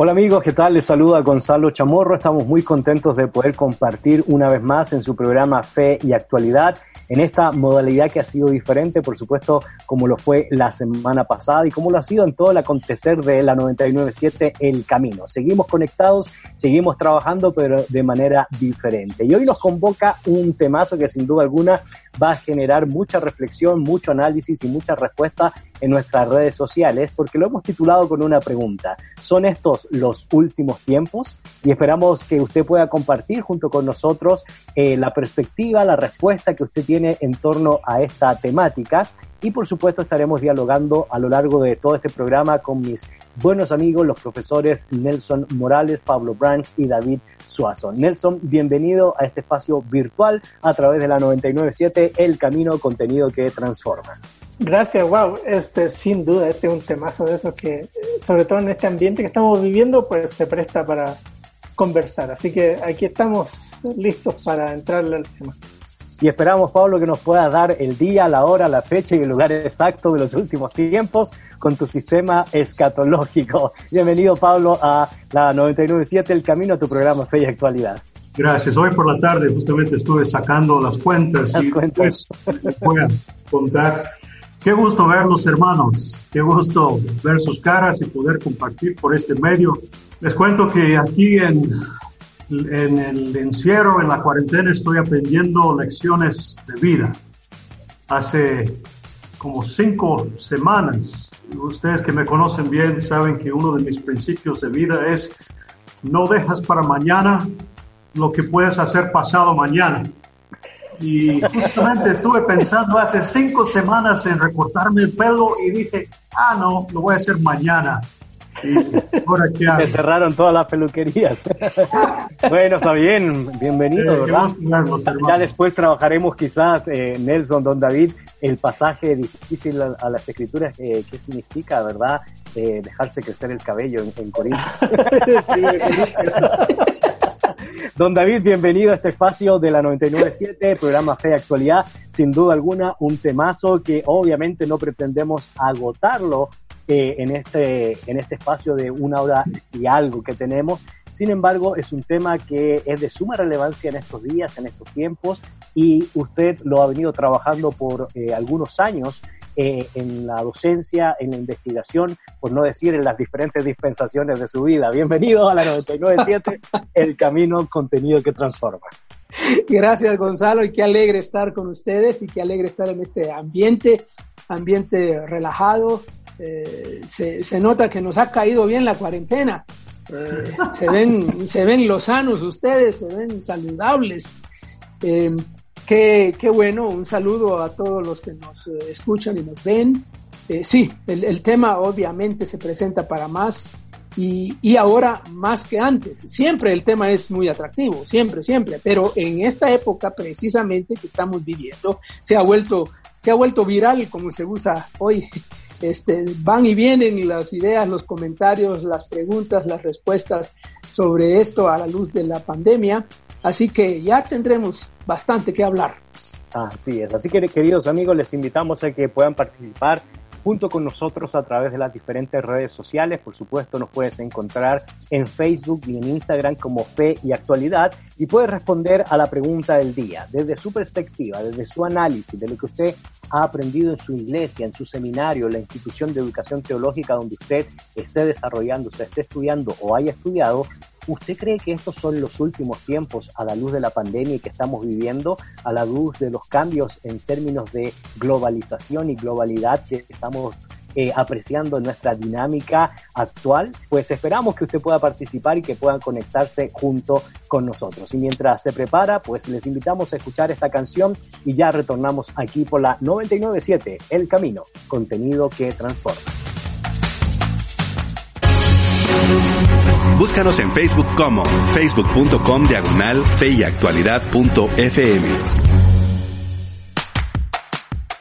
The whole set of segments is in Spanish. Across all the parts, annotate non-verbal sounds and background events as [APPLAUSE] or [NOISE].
Hola amigos, ¿qué tal? Les saluda Gonzalo Chamorro. Estamos muy contentos de poder compartir una vez más en su programa Fe y Actualidad en esta modalidad que ha sido diferente, por supuesto, como lo fue la semana pasada y como lo ha sido en todo el acontecer de la 997 El Camino. Seguimos conectados, seguimos trabajando, pero de manera diferente. Y hoy nos convoca un temazo que sin duda alguna va a generar mucha reflexión, mucho análisis y mucha respuesta en nuestras redes sociales, porque lo hemos titulado con una pregunta. ¿Son estos los últimos tiempos? Y esperamos que usted pueda compartir junto con nosotros eh, la perspectiva, la respuesta que usted tiene en torno a esta temática. Y por supuesto estaremos dialogando a lo largo de todo este programa con mis buenos amigos, los profesores Nelson Morales, Pablo Branch y David Suazo. Nelson, bienvenido a este espacio virtual a través de la 997 El Camino, contenido que transforma. Gracias, wow. Este, sin duda, este es un temazo de eso que, sobre todo en este ambiente que estamos viviendo, pues se presta para conversar. Así que aquí estamos listos para entrarle al tema. Y esperamos, Pablo, que nos puedas dar el día, la hora, la fecha y el lugar exacto de los últimos tiempos con tu sistema escatológico. [LAUGHS] Bienvenido, Pablo, a la 997 El Camino, a tu programa Fe y Actualidad. Gracias. Hoy por la tarde justamente estuve sacando las cuentas y cuentas. después contar Qué gusto verlos, hermanos. Qué gusto ver sus caras y poder compartir por este medio. Les cuento que aquí en, en el encierro, en la cuarentena, estoy aprendiendo lecciones de vida. Hace como cinco semanas, ustedes que me conocen bien saben que uno de mis principios de vida es no dejas para mañana lo que puedes hacer pasado mañana. Y justamente estuve pensando hace cinco semanas en recortarme el pelo y dije, ah, no, lo voy a hacer mañana. Y ahora [LAUGHS] Se cerraron todas las peluquerías. [LAUGHS] bueno, está bien, bienvenido, ¿verdad? ya después trabajaremos quizás, eh, Nelson, don David, el pasaje difícil a, las escrituras, eh, qué significa, ¿verdad? Eh, dejarse crecer el cabello en, en Corinto. [LAUGHS] Don David, bienvenido a este espacio de la 997, programa Fe Actualidad. Sin duda alguna, un temazo que obviamente no pretendemos agotarlo eh, en, este, en este espacio de una hora y algo que tenemos. Sin embargo, es un tema que es de suma relevancia en estos días, en estos tiempos, y usted lo ha venido trabajando por eh, algunos años eh, en la docencia, en la investigación, por no decir en las diferentes dispensaciones de su vida. Bienvenido a la 997, [LAUGHS] El Camino Contenido que Transforma. Gracias Gonzalo y qué alegre estar con ustedes y qué alegre estar en este ambiente, ambiente relajado. Eh, se, nota que nos ha caído bien la cuarentena. Eh, se ven, [LAUGHS] se ven lozanos ustedes, se ven saludables. Qué, qué, bueno, un saludo a todos los que nos eh, escuchan y nos ven. Eh, sí, el, el, tema obviamente se presenta para más y, y, ahora más que antes. Siempre el tema es muy atractivo, siempre, siempre, pero en esta época precisamente que estamos viviendo se ha vuelto, se ha vuelto viral como se usa hoy. Este, van y vienen las ideas, los comentarios, las preguntas, las respuestas sobre esto a la luz de la pandemia Así que ya tendremos bastante que hablar. Así es. Así que, queridos amigos, les invitamos a que puedan participar junto con nosotros a través de las diferentes redes sociales. Por supuesto, nos puedes encontrar en Facebook y en Instagram como Fe y Actualidad y puedes responder a la pregunta del día desde su perspectiva, desde su análisis, de lo que usted ha aprendido en su iglesia, en su seminario, la institución de educación teológica donde usted esté desarrollando, usted esté estudiando o haya estudiado. ¿Usted cree que estos son los últimos tiempos a la luz de la pandemia que estamos viviendo, a la luz de los cambios en términos de globalización y globalidad que estamos eh, apreciando nuestra dinámica actual, pues esperamos que usted pueda participar y que puedan conectarse junto con nosotros. Y mientras se prepara, pues les invitamos a escuchar esta canción y ya retornamos aquí por la 997, El Camino, contenido que transforma. Búscanos en Facebook como facebook.com diagonal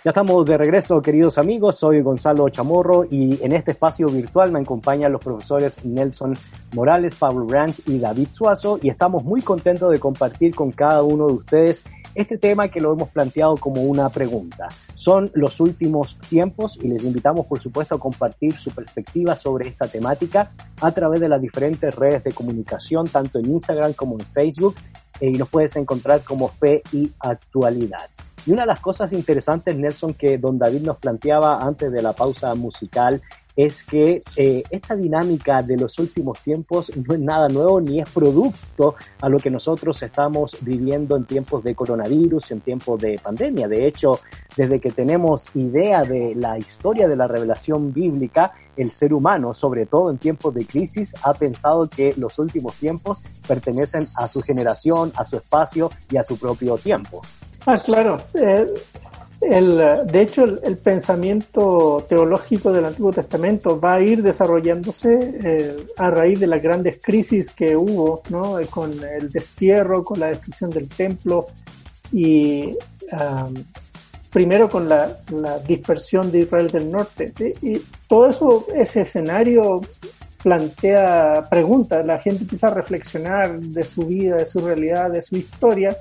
Ya estamos de regreso, queridos amigos. Soy Gonzalo Chamorro y en este espacio virtual me acompañan los profesores Nelson Morales, Pablo Branch y David Suazo y estamos muy contentos de compartir con cada uno de ustedes este tema que lo hemos planteado como una pregunta. Son los últimos tiempos y les invitamos, por supuesto, a compartir su perspectiva sobre esta temática a través de las diferentes redes de comunicación, tanto en Instagram como en Facebook, y nos puedes encontrar como Fe y Actualidad. Y una de las cosas interesantes, Nelson, que don David nos planteaba antes de la pausa musical, es que eh, esta dinámica de los últimos tiempos no es nada nuevo ni es producto a lo que nosotros estamos viviendo en tiempos de coronavirus, en tiempos de pandemia. De hecho, desde que tenemos idea de la historia de la revelación bíblica, el ser humano, sobre todo en tiempos de crisis, ha pensado que los últimos tiempos pertenecen a su generación, a su espacio y a su propio tiempo. Ah, claro. Eh, el, de hecho, el, pensamiento teológico del Antiguo Testamento va a ir desarrollándose eh, a raíz de las grandes crisis que hubo, ¿no? Con el destierro, con la destrucción del templo y primero con la, dispersión de Israel del norte. Y todo eso, ese escenario plantea preguntas, la gente empieza a reflexionar de su vida, de su realidad, de su historia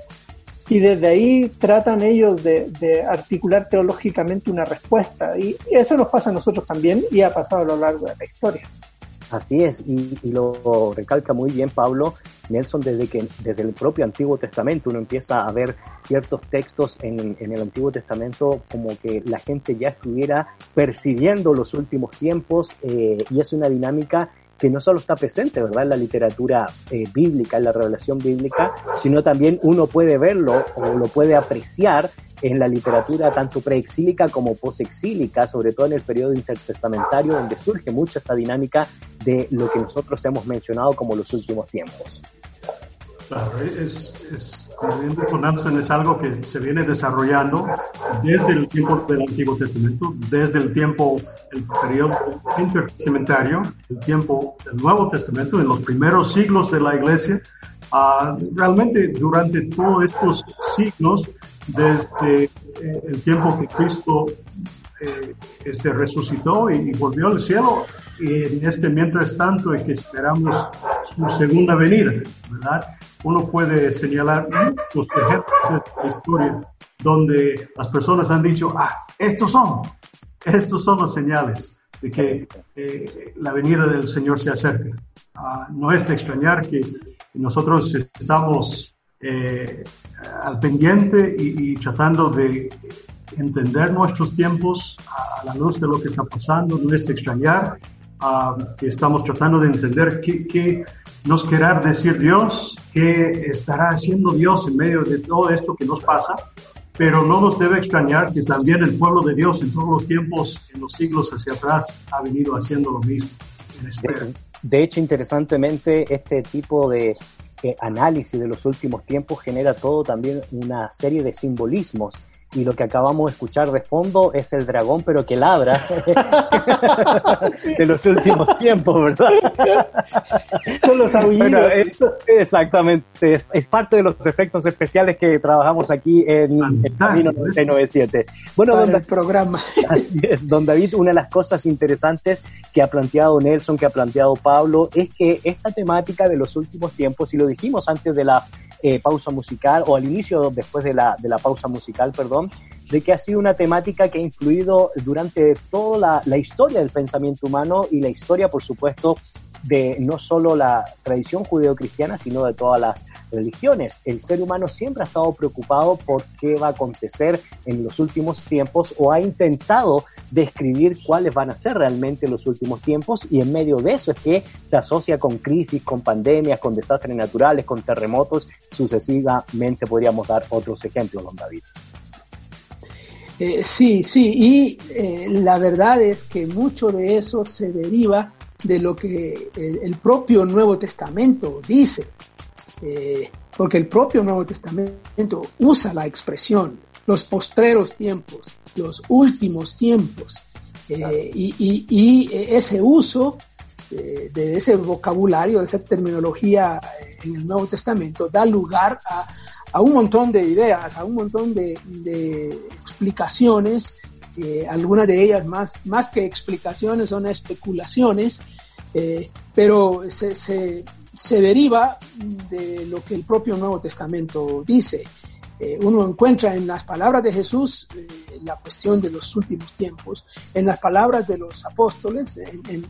y desde ahí tratan ellos de, articular teológicamente una respuesta. Y eso nos pasa a nosotros también y ha pasado a lo largo de la historia. Así es, y, lo recalca muy bien Pablo Nelson desde que desde el propio Antiguo Testamento uno empieza a ver ciertos textos en, el Antiguo Testamento como que la gente ya estuviera percibiendo los últimos tiempos eh, y es una dinámica que no solo está presente, ¿verdad?, en la literatura eh, bíblica, en la revelación bíblica, sino también uno puede verlo o lo puede apreciar en la literatura tanto preexílica como posexílica, sobre todo en el periodo intertestamentario, donde surge mucho esta dinámica de lo que nosotros hemos mencionado como los últimos tiempos. Claro, es, es bien dijo es algo que se viene desarrollando desde el tiempo del Antiguo Testamento, desde el tiempo, el periodo intertestamentario, el tiempo del Nuevo Testamento, en los primeros siglos de la Iglesia. Uh, realmente durante todos estos siglos, desde eh, el tiempo que Cristo eh, este, resucitó y, volvió al cielo, y en este mientras tanto es que esperamos su segunda venida, ¿verdad? Uno puede señalar muchos ejemplos de la historia donde las personas han dicho, ah, estos son, estos son las señales de que eh, la venida del Señor se acerca. Ah, no es de extrañar que nosotros estamos eh, al pendiente y, y, tratando de entender nuestros tiempos a la luz de lo que está pasando, no es extrañar que estamos tratando de entender qué, nos querrá decir Dios, qué estará haciendo Dios en medio de todo esto que nos pasa, pero no nos debe extrañar que también el pueblo de Dios en todos los tiempos, en los siglos hacia atrás, ha venido haciendo lo mismo. De, de hecho, interesantemente, este tipo de eh, análisis de los últimos tiempos genera todo también una serie de simbolismos y lo que acabamos de escuchar de fondo es el dragón, pero que ladra [LAUGHS] de los últimos tiempos, ¿verdad? [LAUGHS] Son los aullidos. exactamente, es, parte de los efectos especiales que trabajamos aquí en el Camino 997. Bueno, don, el programa. [LAUGHS] Así es, don David, una de las cosas interesantes que ha planteado Nelson, que ha planteado Pablo, es que esta temática de los últimos tiempos, y lo dijimos antes de la eh, pausa musical, o al inicio, después de la, de la pausa musical, perdón, de que ha sido una temática que ha influido durante toda la, historia del pensamiento humano y la historia, por supuesto, de no solo la tradición judeocristiana, sino de todas las religiones. El ser humano siempre ha estado preocupado por qué va a acontecer en los últimos tiempos o ha intentado describir cuáles van a ser realmente los últimos tiempos y en medio de eso es que se asocia con crisis, con pandemias, con desastres naturales, con terremotos, sucesivamente podríamos dar otros ejemplos, don David. Eh, sí, sí, y eh, la verdad es que mucho de eso se deriva de lo que el, propio Nuevo Testamento dice, eh, porque el propio Nuevo Testamento usa la expresión los postreros tiempos, los últimos tiempos, y, ese uso de ese vocabulario, de esa terminología en el Nuevo Testamento da lugar a a un montón de ideas, a un montón de, explicaciones, algunas de ellas más, más que explicaciones son especulaciones, eh, pero se, se, deriva de lo que el propio Nuevo Testamento dice. Eh, uno encuentra en las palabras de Jesús la cuestión de los últimos tiempos, en las palabras de los apóstoles, en,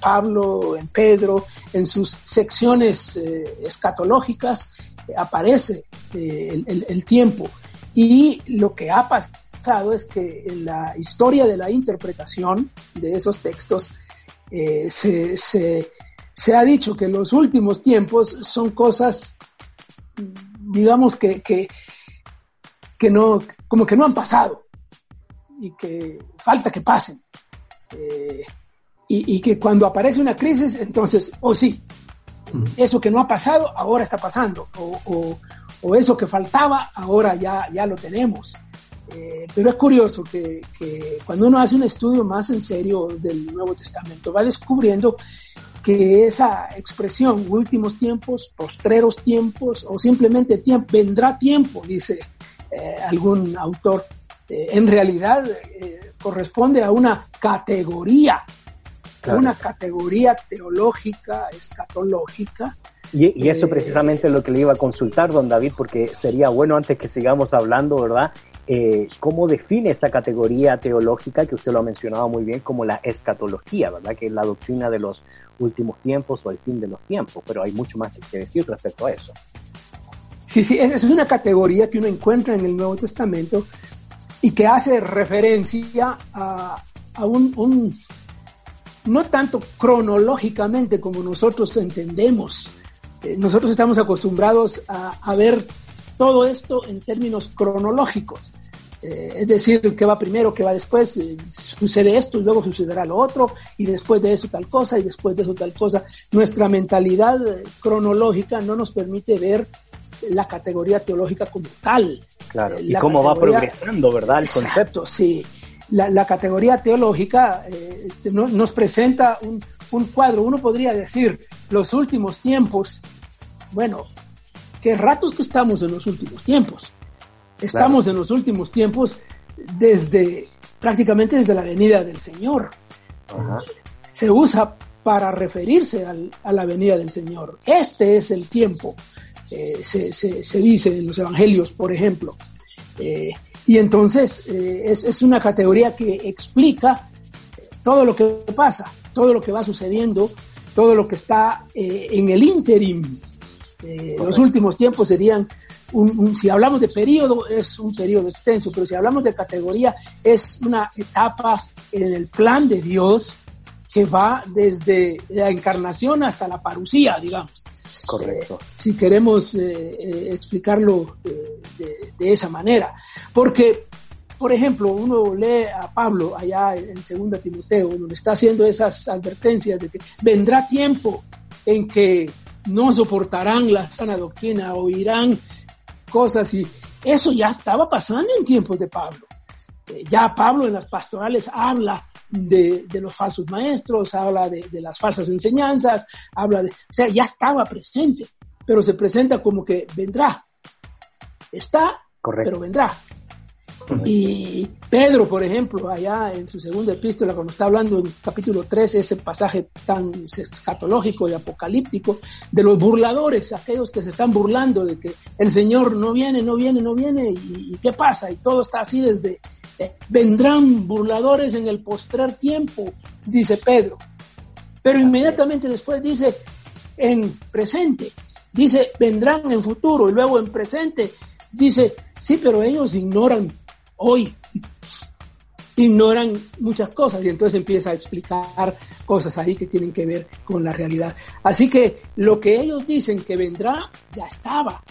Pablo, en Pedro, en sus secciones escatológicas, aparece eh, el, tiempo. Y lo que ha pasado es que en la historia de la interpretación de esos textos eh, se, ha dicho que los últimos tiempos son cosas, digamos que, que, no, como que no han pasado y que falta que pasen. Eh, y, y, que cuando aparece una crisis, entonces, oh sí, eso que no ha pasado, ahora está pasando. O, eso que faltaba, ahora ya, ya lo tenemos. Eh, pero es curioso que, cuando uno hace un estudio más en serio del Nuevo Testamento, va descubriendo que esa expresión, últimos tiempos, postreros tiempos, o simplemente tiempo, vendrá tiempo, dice eh, algún autor, eh, en realidad corresponde a una categoría una categoría teológica, escatológica. Y, eso eh, precisamente es lo que le iba a consultar, don David, porque sería bueno antes que sigamos hablando, ¿verdad? Eh, ¿Cómo define esa categoría teológica que usted lo ha mencionado muy bien como la escatología, ¿verdad? Que es la doctrina de los últimos tiempos o el fin de los tiempos, pero hay mucho más que decir respecto a eso. Sí, sí, es una categoría que uno encuentra en el Nuevo Testamento y que hace referencia a, un, no tanto cronológicamente como nosotros entendemos. Eh, nosotros estamos acostumbrados a, ver todo esto en términos cronológicos. Eh, es decir, qué va primero, qué va después, eh, sucede esto y luego sucederá lo otro, y después de eso tal cosa, y después de eso tal cosa. Nuestra mentalidad cronológica no nos permite ver la categoría teológica como tal. Claro, y cómo va progresando, ¿verdad? El concepto. Sí la, categoría teológica eh, este, nos presenta un, cuadro, uno podría decir, los últimos tiempos, bueno, qué ratos que estamos en los últimos tiempos. Estamos en los últimos tiempos desde prácticamente desde la venida del Señor. Se usa para referirse a la venida del Señor. Este es el tiempo, eh, se, dice en los evangelios, por ejemplo. Eh, y entonces eh, es, una categoría que explica todo lo que pasa, todo lo que va sucediendo, todo lo que está en el interim. Los últimos tiempos serían, un, si hablamos de periodo, es un periodo extenso, pero si hablamos de categoría, es una etapa en el plan de Dios que va desde la encarnación hasta la parucía, digamos. Correcto. si queremos eh, eh, explicarlo de, esa manera. Porque, por ejemplo, uno lee a Pablo allá en 2 Timoteo, donde está haciendo esas advertencias de que vendrá tiempo en que no soportarán la sana doctrina, oirán cosas y eso ya estaba pasando en tiempos de Pablo. Eh, ya Pablo en las pastorales habla de, los falsos maestros, habla de, las falsas enseñanzas, habla de, o sea, ya estaba presente, pero se presenta como que vendrá. Está, pero vendrá. Y Pedro, por ejemplo, allá en su segunda epístola, cuando está hablando en capítulo 13, ese pasaje tan escatológico y apocalíptico, de los burladores, aquellos que se están burlando de que el Señor no viene, no viene, no viene, y qué pasa, y todo está así desde, vendrán burladores en el postrer tiempo, dice Pedro. Pero inmediatamente después dice en presente, dice vendrán en futuro y luego en presente dice, sí, pero ellos ignoran hoy, ignoran muchas cosas y entonces empieza a explicar cosas ahí que tienen que ver con la realidad. Así que lo que ellos dicen que vendrá, ya estaba,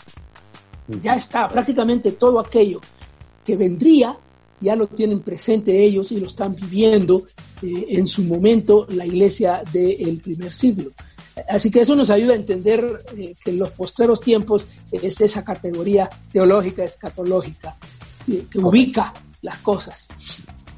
ya está, prácticamente todo aquello que vendría ya lo tienen presente ellos y lo están viviendo eh, en su momento la iglesia del primer siglo. Así que eso nos ayuda a entender eh, que en los postreros tiempos es esa categoría teológica, escatológica, que ubica las cosas.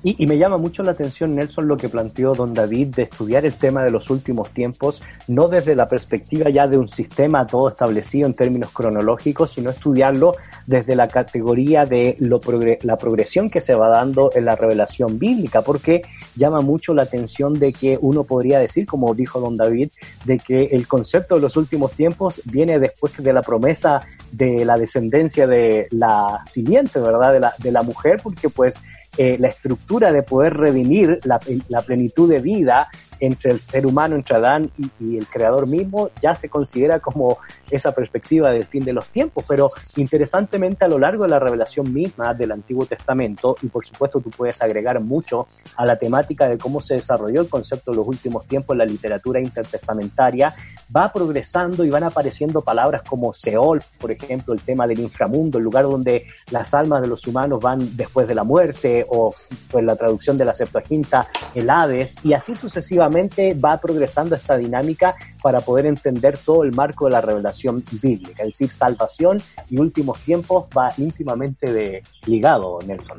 Y, me llama mucho la atención, Nelson, lo que planteó don David de estudiar el tema de los últimos tiempos, no desde la perspectiva ya de un sistema todo establecido en términos cronológicos, sino estudiarlo desde la categoría de lo la progresión que se va dando en la revelación bíblica, porque llama mucho la atención de que uno podría decir, como dijo don David, de que el concepto de los últimos tiempos viene después de la promesa de la descendencia de la simiente, ¿verdad? De la, de la mujer, porque pues eh, la estructura de poder redimir la, la, plenitud de vida entre el ser humano, entre Adán y, el creador mismo, ya se considera como esa perspectiva del fin de los tiempos. Pero interesantemente a lo largo de la revelación misma del Antiguo Testamento, y por supuesto tú puedes agregar mucho a la temática de cómo se desarrolló el concepto de los últimos tiempos en la literatura intertestamentaria, va progresando y van apareciendo palabras como Seol, por ejemplo, el tema del inframundo, el lugar donde las almas de los humanos van después de la muerte, o pues la traducción de la Septuaginta, el Hades, y así sucesivamente va progresando esta dinámica para poder entender todo el marco de la revelación bíblica, es decir, salvación y últimos tiempos va íntimamente de, ligado, Nelson.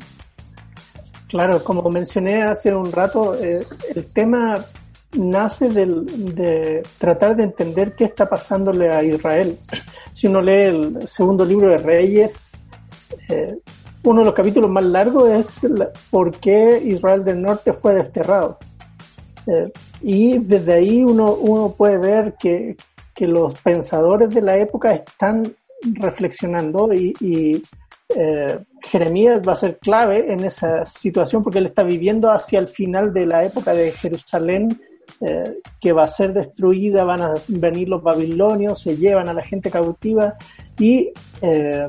Claro, como mencioné hace un rato, eh, el tema nace de tratar de entender qué está pasándole a Israel. Si uno lee el segundo libro de Reyes, eh, uno de los capítulos más largos es por qué Israel del Norte fue desterrado. Y desde ahí uno, uno puede ver que, que, los pensadores de la época están reflexionando y, y eh, Jeremías va a ser clave en esa situación porque él está viviendo hacia el final de la época de Jerusalén eh, que va a ser destruida, van a venir los babilonios, se llevan a la gente cautiva y eh,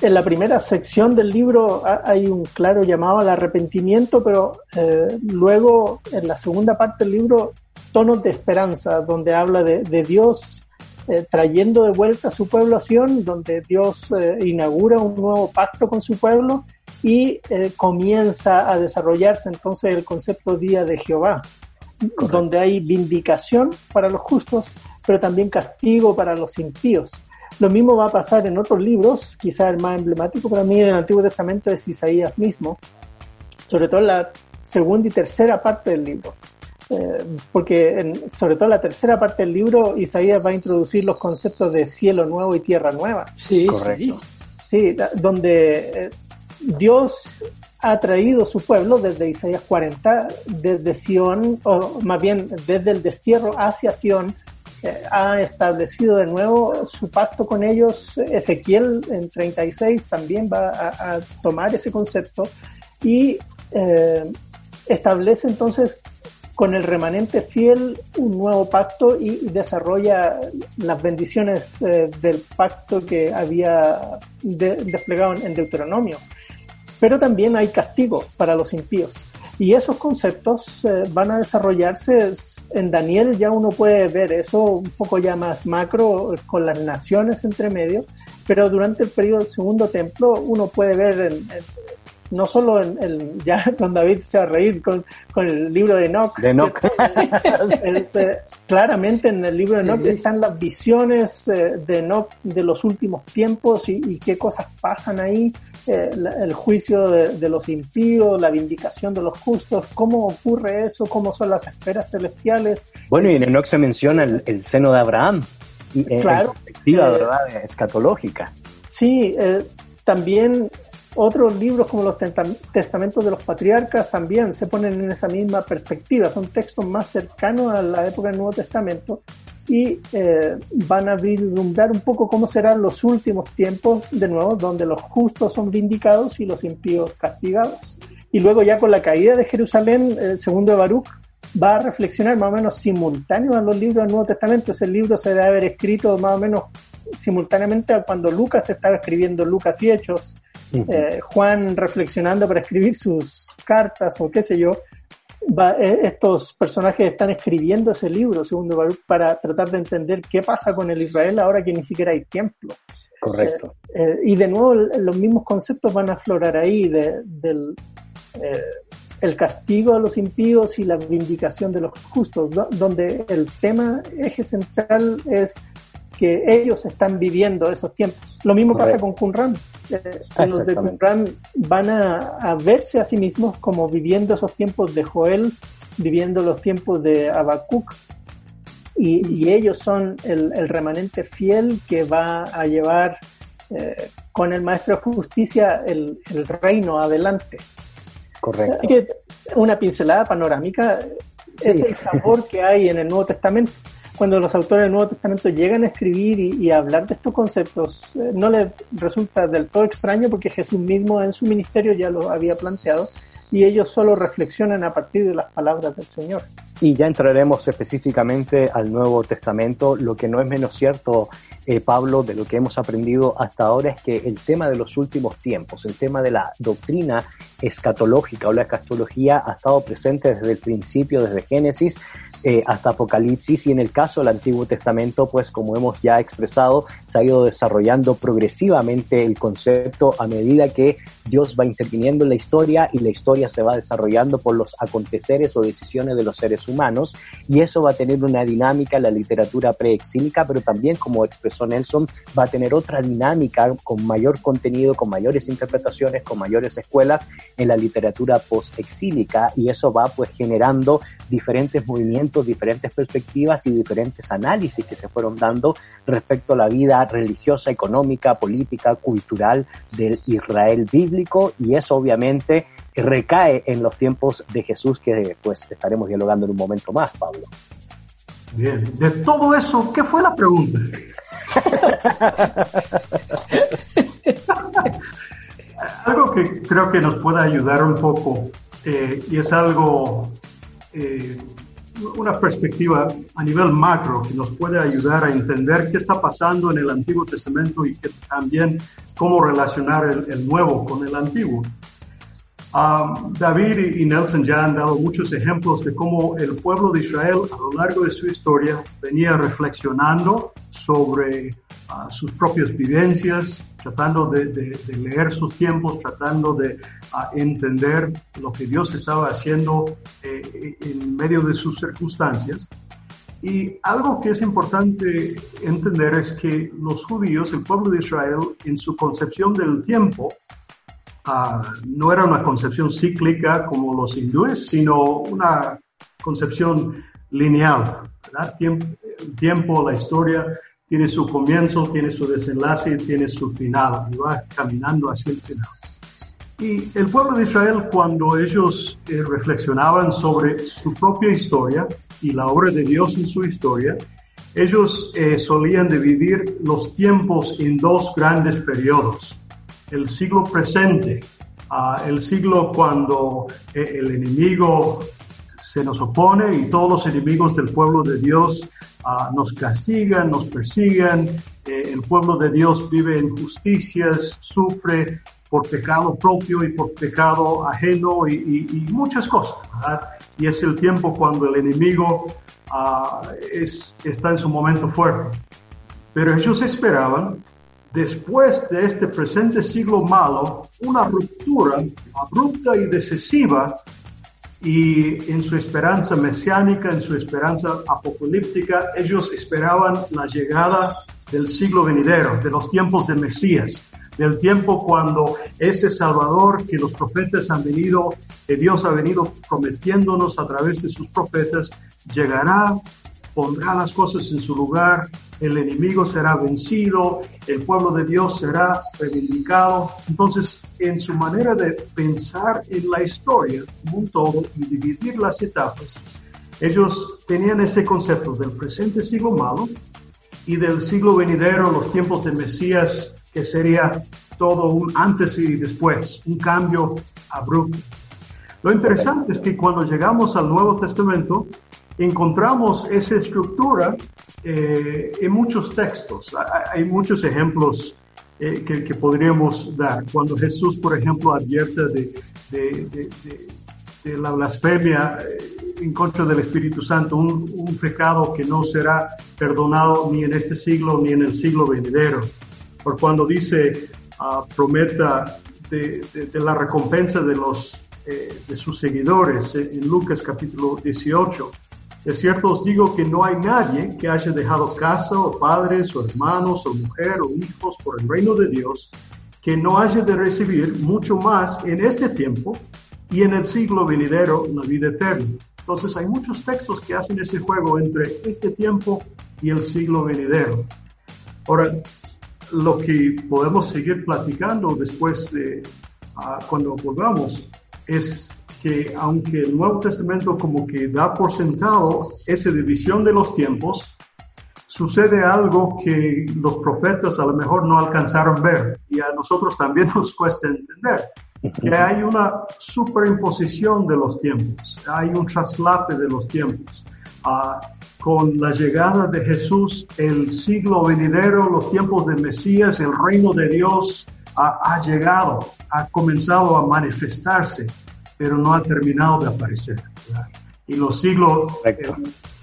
en la primera sección del libro hay un claro llamado al arrepentimiento, pero eh, luego en la segunda parte del libro, tonos de esperanza, donde habla de, Dios eh, trayendo de vuelta a su pueblo a Sion, donde Dios eh, inaugura un nuevo pacto con su pueblo y comienza a desarrollarse entonces el concepto Día de Jehová, donde hay vindicación para los justos, pero también castigo para los impíos. Lo mismo va a pasar en otros libros, quizá el más emblemático para mí del Antiguo Testamento es Isaías mismo, sobre todo en la segunda y tercera parte del libro. Eh, porque en, sobre todo en la tercera parte del libro Isaías va a introducir los conceptos de cielo nuevo y tierra nueva. Sí, correcto. Sí, donde eh, Dios ha traído su pueblo desde Isaías 40, desde Sión, o más bien desde el destierro hacia Sión, ha establecido de nuevo su pacto con ellos. Ezequiel en 36 también va a, tomar ese concepto y eh, establece entonces con el remanente fiel un nuevo pacto y desarrolla las bendiciones eh, del pacto que había desplegado en Deuteronomio. Pero también hay castigo para los impíos. Y esos conceptos eh, van a desarrollarse en Daniel ya uno puede ver eso un poco ya más macro con las naciones entre medio, pero durante el periodo del segundo templo uno puede ver no solo en el, ya [LAUGHS] con David se va a reír con, con el libro de Enoch. De Enoch. [LAUGHS] Este, claramente en el libro de Enoch están las visiones eh, de Enoch de los últimos tiempos y, y qué cosas pasan ahí. Eh, el juicio de, los impíos, la vindicación de los justos, cómo ocurre eso, cómo son las esferas celestiales. Bueno, y en Enoch se menciona el, seno de Abraham, claro, en perspectiva, eh, ¿verdad?, escatológica. Sí, eh, también otros libros como los testamentos de los patriarcas también se ponen en esa misma perspectiva, son textos más cercanos a la época del Nuevo Testamento y eh, van a vislumbrar un poco cómo serán los últimos tiempos, de nuevo, donde los justos son vindicados y los impíos castigados. Y luego ya con la caída de Jerusalén, el segundo de Baruch va a reflexionar más o menos simultáneo a los libros del Nuevo Testamento. Ese libro se debe haber escrito más o menos simultáneamente a cuando Lucas estaba escribiendo Lucas y Hechos, eh, Juan reflexionando para escribir sus cartas o qué sé yo, eh, estos personajes están escribiendo ese libro, segundo Baruch, para tratar de entender qué pasa con el Israel ahora que ni siquiera hay templo. Correcto. Eh, eh, y de nuevo los mismos conceptos van a aflorar ahí de, del, el castigo a los impíos y la vindicación de los justos, donde el tema eje central es que ellos están viviendo esos tiempos. Lo mismo pasa con Qumran. Eh, los de Qumran van a, verse a sí mismos como viviendo esos tiempos de Joel, viviendo los tiempos de Habacuc, y, ellos son el, remanente fiel que va a llevar eh, con el Maestro de Justicia el, reino adelante. Correcto. una pincelada panorámica es el sabor que hay en el Nuevo Testamento cuando los autores del Nuevo Testamento llegan a escribir y, a hablar de estos conceptos, eh, no les resulta del todo extraño porque Jesús mismo en su ministerio ya lo había planteado y ellos solo reflexionan a partir de las palabras del Señor. Y ya entraremos específicamente al Nuevo Testamento. Lo que no es menos cierto, eh, Pablo, de lo que hemos aprendido hasta ahora es que el tema de los últimos tiempos, el tema de la doctrina escatológica o la escatología ha estado presente desde el principio, desde Génesis, eh, hasta Apocalipsis y en el caso del Antiguo Testamento, pues como hemos ya expresado, se ha ido desarrollando progresivamente el concepto a medida que Dios va interviniendo en la historia y la historia se va desarrollando por los aconteceres o decisiones de los seres humanos y eso va a tener una dinámica en la literatura preexílica, pero también como expresó Nelson, va a tener otra dinámica con mayor contenido, con mayores interpretaciones, con mayores escuelas en la literatura postexílica y eso va pues generando diferentes movimientos diferentes perspectivas y diferentes análisis que se fueron dando respecto a la vida religiosa, económica, política, cultural del Israel bíblico y eso obviamente recae en los tiempos de Jesús que pues estaremos dialogando en un momento más, Pablo. Bien, de todo eso, ¿qué fue la pregunta? [LAUGHS] algo que creo que nos puede ayudar un poco eh, y es algo eh, una perspectiva a nivel macro que nos puede ayudar a entender qué está pasando en el Antiguo Testamento y que también cómo relacionar el, nuevo con el antiguo. David y Nelson ya han dado muchos ejemplos de cómo el pueblo de Israel a lo largo de su historia venía reflexionando sobre uh, sus propias vivencias, tratando de, leer sus tiempos, tratando de entender lo que Dios estaba haciendo eh, en medio de sus circunstancias. Y algo que es importante entender es que los judíos, el pueblo de Israel, en su concepción del tiempo, ah, no era una concepción cíclica como los hindúes, sino una concepción lineal. el tiempo, la historia tiene su comienzo, tiene su desenlace, tiene su final y va caminando hacia el final. Y el pueblo de Israel, cuando ellos eh, reflexionaban sobre su propia historia y la obra de Dios en su historia, ellos eh, solían dividir los tiempos en dos grandes periodos. El siglo presente, el siglo cuando eh, el enemigo se nos opone y todos los enemigos del pueblo de Dios Ah, nos castigan, nos persiguen, eh, el pueblo de Dios vive injusticias, sufre por pecado propio y por pecado ajeno y, muchas cosas. Y es el tiempo cuando el enemigo ah, es, está en su momento fuerte. Pero ellos esperaban, después de este presente siglo malo, una ruptura abrupta y decisiva y en su esperanza mesiánica, en su esperanza apocalíptica, ellos esperaban la llegada del siglo venidero, de los tiempos de Mesías, del tiempo cuando ese Salvador que los profetas han venido, que Dios ha venido prometiéndonos a través de sus profetas, llegará pondrá las cosas en su lugar, el enemigo será vencido, el pueblo de Dios será reivindicado. Entonces, en su manera de pensar en la historia como un todo y dividir las etapas, ellos tenían ese concepto del presente siglo malo y del siglo venidero, los tiempos de Mesías, que sería todo un antes y después, un cambio abrupto. Lo interesante es que cuando llegamos al Nuevo Testamento, encontramos esa estructura eh, en muchos textos. Hay muchos ejemplos eh, que, podríamos dar. Cuando Jesús, por ejemplo, advierte de, de, la blasfemia eh, en contra del Espíritu Santo, un, un, pecado que no será perdonado ni en este siglo ni en el siglo venidero. Por cuando dice, uh, prometa de, la recompensa de los eh, de sus seguidores en Lucas capítulo 18. Es cierto, os digo que no hay nadie que haya dejado casa o padres o hermanos o mujer o hijos por el reino de Dios que no haya de recibir mucho más en este tiempo y en el siglo venidero la vida eterna. Entonces hay muchos textos que hacen ese juego entre este tiempo y el siglo venidero. Ahora, lo que podemos seguir platicando después de ah, cuando volvamos es que aunque el Nuevo Testamento como que da por sentado esa división de los tiempos, sucede algo que los profetas a lo mejor no alcanzaron ver y a nosotros también [LAUGHS] nos cuesta entender, que hay una superimposición de los tiempos, hay un traslape de los tiempos. Ah, con la llegada de Jesús, el siglo venidero, los tiempos de Mesías, el reino de Dios ha, llegado, ha comenzado a manifestarse, pero no ha terminado de aparecer. Y los siglos, eh,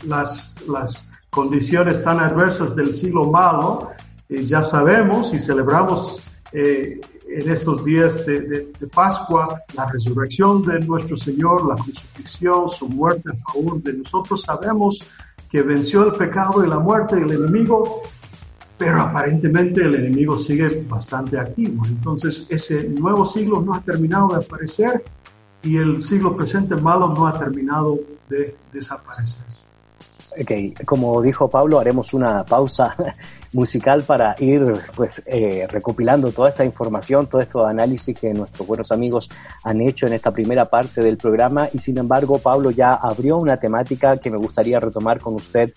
las, las condiciones tan adversas del siglo malo, eh, ya sabemos y celebramos eh, en estos días de, Pascua la resurrección de nuestro Señor, la crucifixión, su muerte a favor de nosotros. Sabemos que venció el pecado y la muerte del enemigo, pero aparentemente el enemigo sigue bastante activo. Entonces ese nuevo siglo no ha terminado de aparecer y el siglo presente malo no ha terminado de desaparecer. Okay. Como dijo Pablo, haremos una pausa [LAUGHS] musical para ir pues eh, recopilando toda esta información, todo este análisis que nuestros buenos amigos han hecho en esta primera parte del programa y sin embargo Pablo ya abrió una temática que me gustaría retomar con usted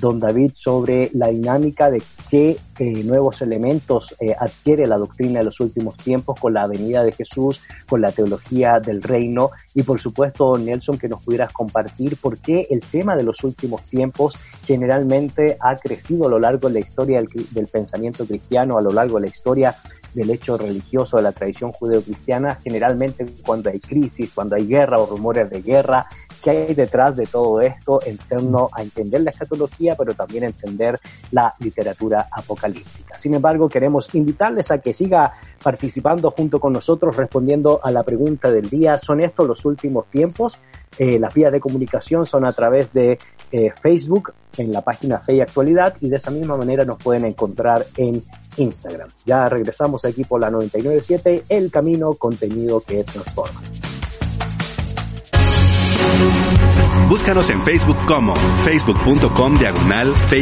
don David, sobre la dinámica de qué eh, nuevos elementos eh, adquiere la doctrina de los últimos tiempos con la venida de Jesús, con la teología del reino. Y por supuesto, Nelson, que nos pudieras compartir por qué el tema de los últimos tiempos generalmente ha crecido a lo largo de la historia del, del pensamiento cristiano, a lo largo de la historia del hecho religioso de la tradición judeocristiana, generalmente cuando hay crisis, cuando hay guerra o rumores de guerra, ¿qué hay detrás de todo esto en torno a entender la escatología, pero también entender la literatura apocalíptica? Sin embargo, queremos invitarles a que siga participando junto con nosotros, respondiendo a la pregunta del día, ¿son estos los últimos tiempos? Eh, las vías de comunicación son a través de eh, Facebook, en la página Fe y Actualidad, y de esa misma manera nos pueden encontrar en Instagram. Ya regresamos aquí por la 997, El Camino, contenido que transforma. Búscanos en Facebook como facebook.com diagonal fe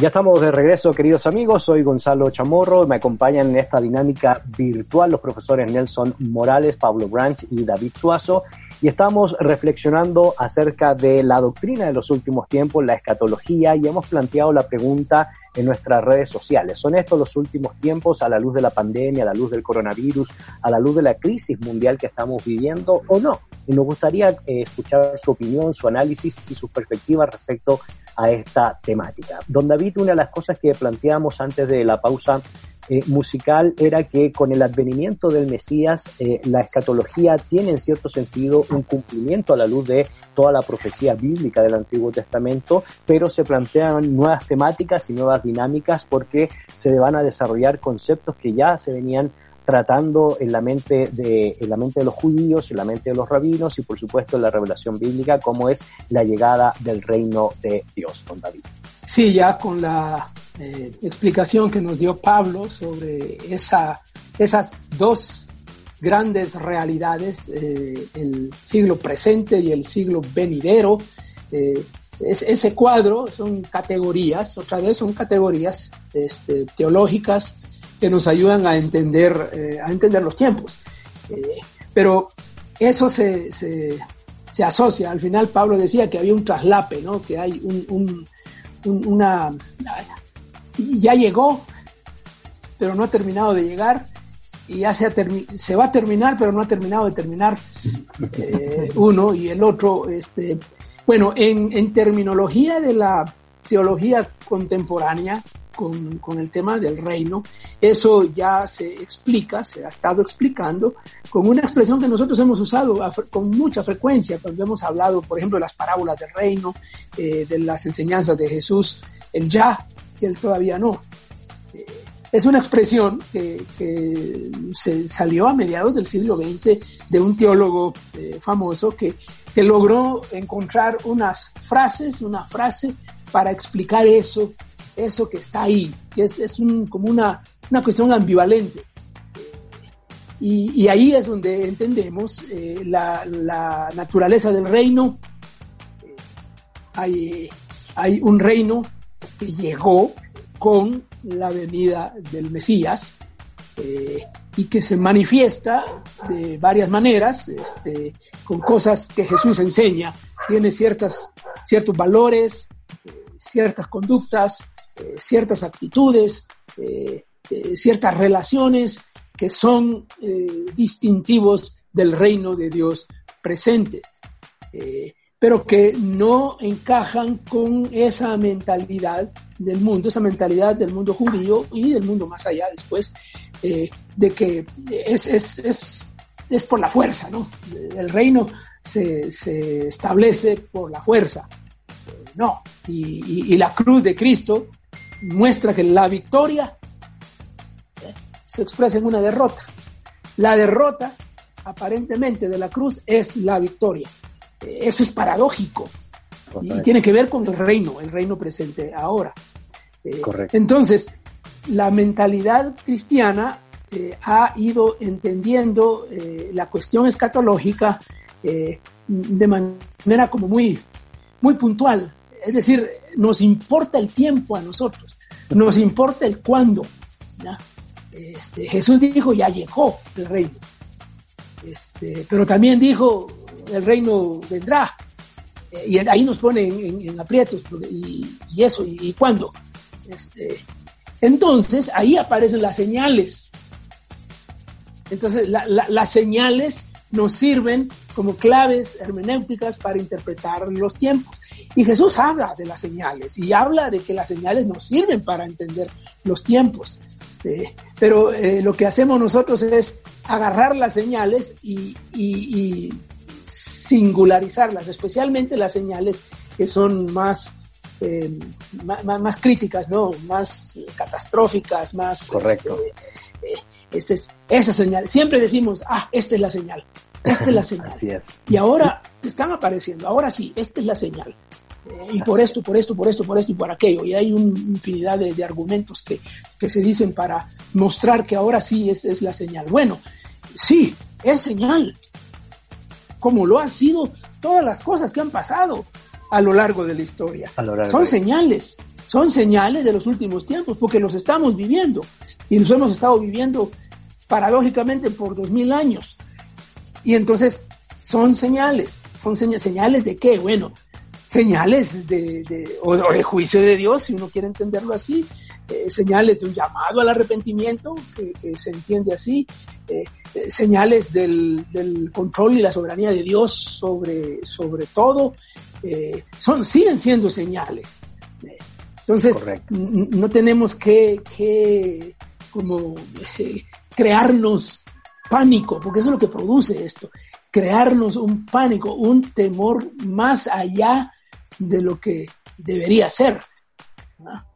Ya estamos de regreso, queridos amigos. Soy Gonzalo Chamorro. Me acompañan en esta dinámica virtual los profesores Nelson Morales, Pablo Branch y David Suazo. Y estamos reflexionando acerca de la doctrina de los últimos tiempos, la escatología, y hemos planteado la pregunta en nuestras redes sociales. ¿Son estos los últimos tiempos a la luz de la pandemia, a la luz del coronavirus, a la luz de la crisis mundial que estamos viviendo o no? Y nos gustaría eh, escuchar su opinión, su análisis y su perspectiva respecto a esta temática. Don David, una de las cosas que planteamos antes de la pausa eh, musical era que con el advenimiento del Mesías, eh, la escatología tiene en cierto sentido un cumplimiento a la luz de toda la profecía bíblica del Antiguo Testamento, pero se plantean nuevas temáticas y nuevas dinámicas porque se van a desarrollar conceptos que ya se venían tratando en la mente de en la mente de los judíos, en la mente de los rabinos y por supuesto en la revelación bíblica como es la llegada del reino de Dios, don David. Sí, ya con la eh, explicación que nos dio Pablo sobre esa, esas dos grandes realidades, eh, el siglo presente y el siglo venidero. Eh, es, ese cuadro son categorías, otra vez son categorías este, teológicas que nos ayudan a entender, a entender los tiempos. pero eso se, se, se, asocia. Al final Pablo decía que había un traslape, ¿no? que hay un una... Ya llegó, pero no ha terminado de llegar y ya se, se va a terminar, pero no ha terminado de terminar eh, [LAUGHS] uno y el otro. Este, bueno, en, en terminología de la teología contemporánea, con, con, el tema del reino, eso ya se explica, se ha estado explicando con una expresión que nosotros hemos usado con mucha frecuencia cuando hemos hablado, por ejemplo, de las parábolas del reino, eh, de las enseñanzas de Jesús, el ya y el todavía no. Eh, es una expresión que, se salió a mediados del siglo XX de un teólogo eh, famoso que, que logró encontrar unas frases, una frase para explicar eso, eso que está ahí, que es, es un, como una, una cuestión ambivalente. Y, ahí es donde entendemos eh, la, la, naturaleza del reino. Hay, hay un reino que llegó con la venida del Mesías eh, y que se manifiesta de varias maneras, este, con cosas que Jesús enseña. Tiene ciertas, ciertos valores, eh, ciertas conductas, ciertas actitudes, ciertas relaciones que son eh, distintivos del reino de Dios presente, eh, pero que no encajan con esa mentalidad del mundo, esa mentalidad del mundo judío y del mundo más allá después, eh, de que es, es, es, es, por la fuerza, ¿no? El reino se, se establece por la fuerza. No, y, y la cruz de Cristo muestra que la victoria se expresa en una derrota. La derrota, aparentemente, de la cruz es la victoria. Eh, eso es paradójico y tiene que ver con el reino, el reino presente ahora. Eh, entonces, la mentalidad cristiana eh, ha ido entendiendo la cuestión escatológica de manera como muy, muy puntual. Es decir, nos importa el tiempo a nosotros, nos importa el cuándo. Este, Jesús dijo, ya llegó el reino. Este, pero también dijo, el reino vendrá. Eh, y ahí nos pone en, aprietos. Y, eso, y, cuándo? Este, entonces, ahí aparecen las señales. Entonces, las señales nos sirven como claves hermenéuticas para interpretar los tiempos. Y Jesús habla de las señales y habla de que las señales nos sirven para entender los tiempos. Este, pero eh, lo que hacemos nosotros es agarrar las señales y, singularizarlas, especialmente las señales que son más, eh, más, críticas, ¿no? más catastróficas, más... Correcto. Este, es, esa señal. Siempre decimos, ah, esta es la señal, esta es la [LAUGHS] señal. Y ahora están apareciendo, ahora sí, esta es la señal y por esto, por esto, por esto, por esto y por aquello. Y hay una infinidad de, argumentos que, que, se dicen para mostrar que ahora sí es, es la señal. Bueno, sí, es señal, como lo han sido todas las cosas que han pasado a lo largo de la historia. son señales, son señales de los últimos tiempos, porque los estamos viviendo y los hemos estado viviendo paradójicamente por dos mil años. Y entonces son señales, son señales de qué? Bueno, señales de, o, de juicio de Dios, si uno quiere entenderlo así, eh, señales de un llamado al arrepentimiento, que, se entiende así, eh, eh, señales del, control y la soberanía de Dios sobre, sobre todo, son, siguen siendo señales. Entonces, no tenemos que, que como crearnos pánico, porque eso es lo que produce esto, crearnos un pánico, un temor más allá de lo que debería ser.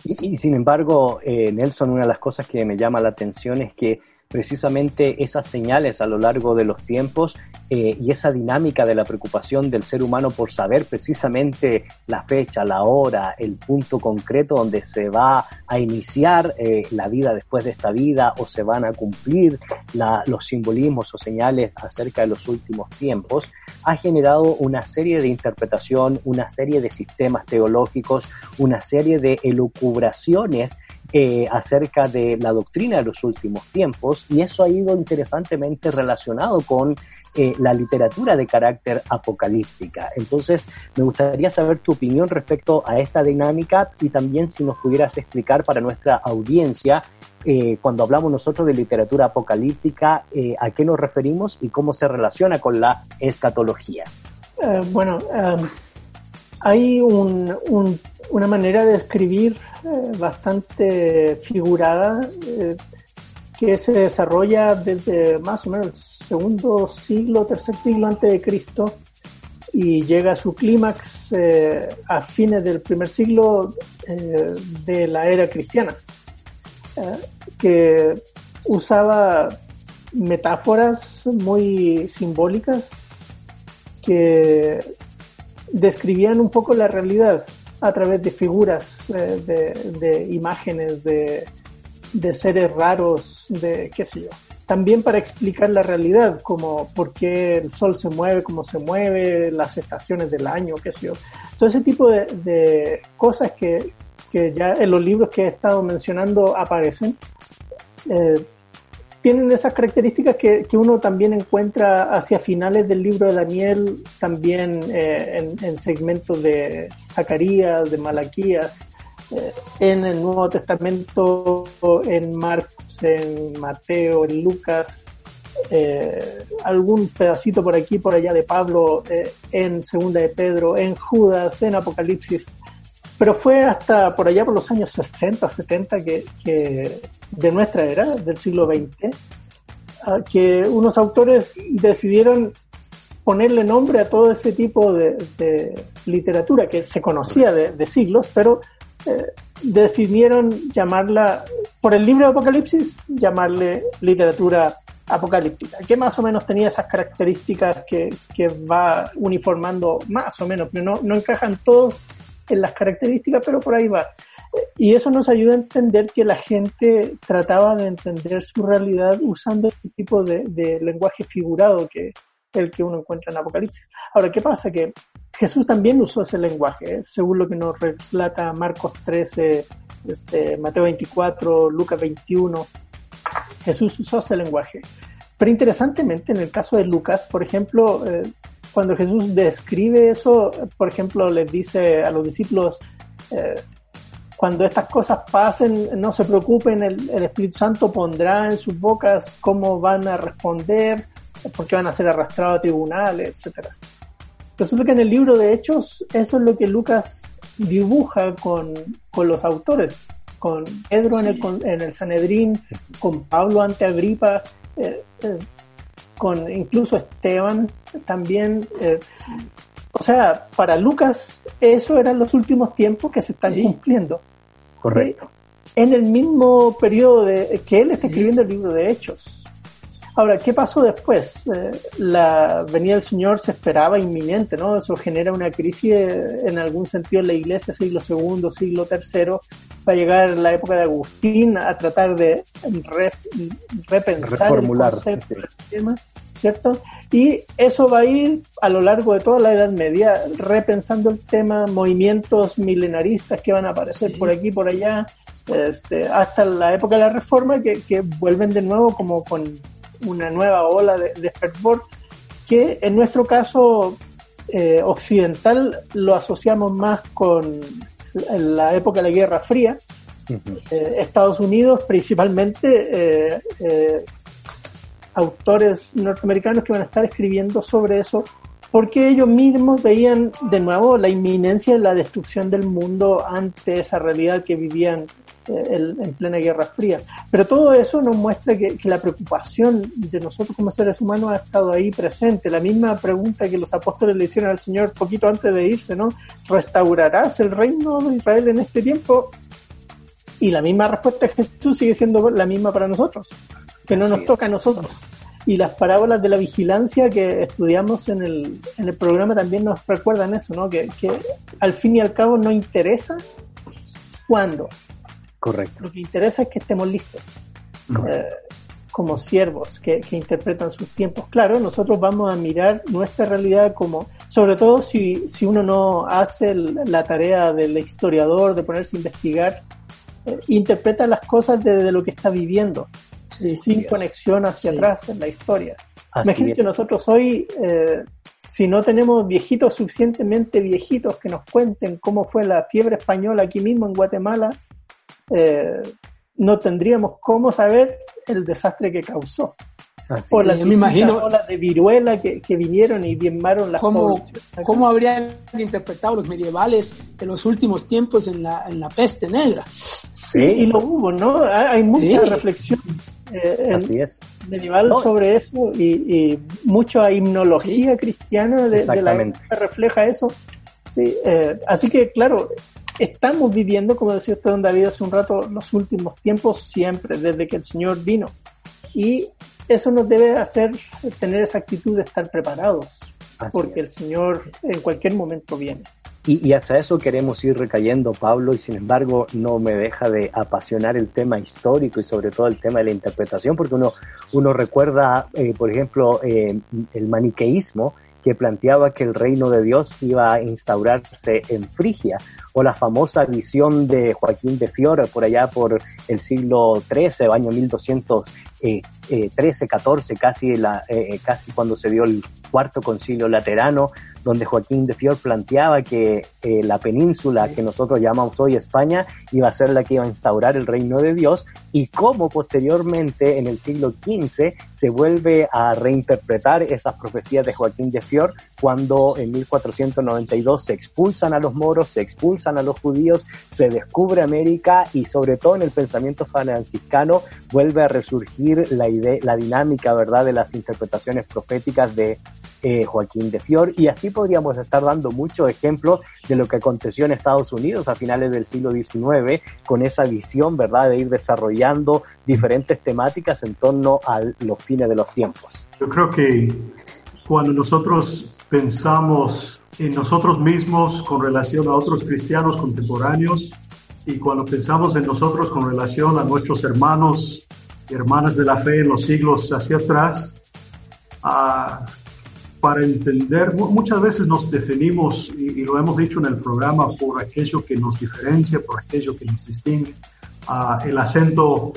Y, sin embargo, eh, Nelson, una de las cosas que me llama la atención es que precisamente esas señales a lo largo de los tiempos eh, y esa dinámica de la preocupación del ser humano por saber precisamente la fecha, la hora, el punto concreto donde se va a iniciar eh, la vida después de esta vida o se van a cumplir los simbolismos o señales acerca de los últimos tiempos, ha generado una serie de interpretación, una serie de sistemas teológicos, una serie de elucubraciones eh, acerca de la doctrina de los últimos tiempos y eso ha ido interesantemente relacionado con eh, la literatura de carácter apocalíptica. Entonces, me gustaría saber tu opinión respecto a esta dinámica y también si nos pudieras explicar para nuestra audiencia, eh, cuando hablamos nosotros de literatura apocalíptica, a qué nos referimos y cómo se relaciona con la escatología. bueno, hay una manera de escribir eh, bastante figurada eh, que se desarrolla desde más o menos el segundo siglo, tercer siglo antes de Cristo y llega a su clímax eh, a fines del primer siglo de la era cristiana. que usaba metáforas muy simbólicas que describían un poco la realidad a través de figuras, de, imágenes, de, de seres raros, de qué sé yo también para explicar la realidad, como por qué el sol se mueve, cómo se mueve, las estaciones del año, qué sé yo. Todo ese tipo de, cosas que, que, ya en los libros que he estado mencionando aparecen, eh, tienen esas características que, que, uno también encuentra hacia finales del libro de Daniel, también eh, en, en, segmentos de Zacarías, de Malaquías, eh, en el Nuevo Testamento, en Marcos, en Mateo, en Lucas, eh, algún pedacito por aquí, por allá de Pablo, en Segunda de Pedro, en Judas, en Apocalipsis. Pero fue hasta por allá por los años 60, 70 que, que de nuestra era, del siglo XX, ah, que unos autores decidieron ponerle nombre a todo ese tipo de, literatura que se conocía de, siglos, pero eh, definieron llamarla, por el libro de Apocalipsis, llamarle literatura apocalíptica, que más o menos tenía esas características que, que va uniformando más o menos, pero no, no encajan todos en las características, pero por ahí va. Y eso nos ayuda a entender que la gente trataba de entender su realidad usando este tipo de, de lenguaje figurado que, el que uno encuentra en Apocalipsis. Ahora, ¿qué pasa? Que Jesús también usó ese lenguaje, ¿eh? según lo que nos relata Marcos 13, este, Mateo 24, Lucas 21. Jesús usó ese lenguaje. Pero interesantemente, en el caso de Lucas, por ejemplo, eh, cuando Jesús describe eso, por ejemplo, les dice a los discípulos, eh, cuando estas cosas pasen, no se preocupen, el, el, Espíritu Santo pondrá en sus bocas cómo van a responder, porque van a ser arrastrados a tribunales, etcétera. Resulta que en el libro de Hechos eso es lo que Lucas dibuja con, con los autores, con Pedro en, el, en el Sanedrín, con Pablo ante Agripa, eh, con incluso Esteban también. Eh, o sea, para Lucas eso eran los últimos tiempos que se están cumpliendo. Correcto. En el mismo periodo de, que él está escribiendo el libro de Hechos. Ahora, ¿qué pasó después? Eh, la venida del Señor se esperaba inminente, ¿no? Eso genera una crisis eh, en algún sentido en la iglesia, siglo segundo, siglo tercero, va a llegar la época de Agustín a tratar de repensar Reformular, el tema, ¿cierto? Y eso va a ir a lo largo de toda la Edad Media, repensando el tema, movimientos milenaristas que van a aparecer por aquí, por allá, este, hasta la época de la Reforma, que, que vuelven de nuevo como con una nueva ola de, fervor que en nuestro caso eh, occidental lo asociamos más con la época de la Guerra Fría. Eh, Estados Unidos principalmente eh, autores norteamericanos que van a estar escribiendo sobre eso porque ellos mismos veían de nuevo la inminencia de la destrucción del mundo ante esa realidad que vivían en plena Guerra Fría. Pero todo eso nos muestra que, la preocupación de nosotros como seres humanos ha estado ahí presente. La misma pregunta que los apóstoles le hicieron al Señor poquito antes de irse, ¿no? ¿Restaurarás el reino de Israel en este tiempo? Y la misma respuesta de Jesús sigue siendo la misma para nosotros, que no nos toca a nosotros. Y las parábolas de la vigilancia que estudiamos en el, en el programa también nos recuerdan eso, ¿no? Que, que al fin y al cabo no interesa cuándo, Correcto. Lo que interesa es que estemos listos. Eh, como siervos que, interpretan sus tiempos. Claro, nosotros vamos a mirar nuestra realidad como, sobre todo si, si uno no hace la tarea del historiador, de ponerse a investigar, eh, interpreta las cosas desde lo que está viviendo, sin conexión hacia atrás en la historia. Imagínense nosotros hoy, eh, si no tenemos viejitos suficientemente viejitos que nos cuenten cómo fue la fiebre española aquí mismo en Guatemala, eh, no tendríamos cómo saber el desastre que causó. Por las me imagino olas de viruela que, vinieron y diezmaron las ¿Cómo, ¿Cómo habrían interpretado los medievales de los últimos tiempos en la, en la peste negra? Sí, y lo hubo, ¿no? Hay mucha reflexión eh, medieval sobre eso y, mucha himnología cristiana de, la que refleja eso. Sí, eh, así que, claro, estamos viviendo, como decía usted, don David, hace un rato, los últimos tiempos siempre, desde que el Señor vino. Y eso nos debe hacer tener esa actitud de estar preparados, porque el Señor en cualquier momento viene. Y, hacia eso queremos ir recayendo, Pablo, y sin embargo no me deja de apasionar el tema histórico y sobre todo el tema de la interpretación, porque uno, uno recuerda, eh, por ejemplo, eh, el maniqueísmo, que planteaba que el reino de Dios iba a instaurarse en Frigia, o la famosa visión de Joaquín de Fiore por allá por el siglo XIII, año 1213, 14, casi, la, eh, casi cuando se dio el cuarto concilio laterano, donde Joaquín de Fior planteaba que eh, la península que nosotros llamamos hoy España iba a ser la que iba a instaurar el reino de Dios y cómo posteriormente en el siglo XV se vuelve a reinterpretar esas profecías de Joaquín de Fior cuando en 1492 se expulsan a los moros, se expulsan a los judíos, se descubre América y sobre todo en el pensamiento franciscano vuelve a resurgir la idea, la dinámica, ¿verdad?, de las interpretaciones proféticas de eh, Joaquín de Fior y así podríamos estar dando muchos ejemplos de lo que aconteció en Estados Unidos a finales del siglo XIX con esa visión, ¿verdad?, de ir desarrollando diferentes temáticas en torno a los fines de los tiempos. Yo creo que cuando nosotros pensamos en nosotros mismos con relación a otros cristianos contemporáneos y cuando pensamos en nosotros con relación a nuestros hermanos y hermanas de la fe en los siglos hacia atrás, uh, para entender, muchas veces nos definimos, y, lo hemos dicho en el programa, por aquello que nos diferencia, por aquello que nos distingue. Uh, el acento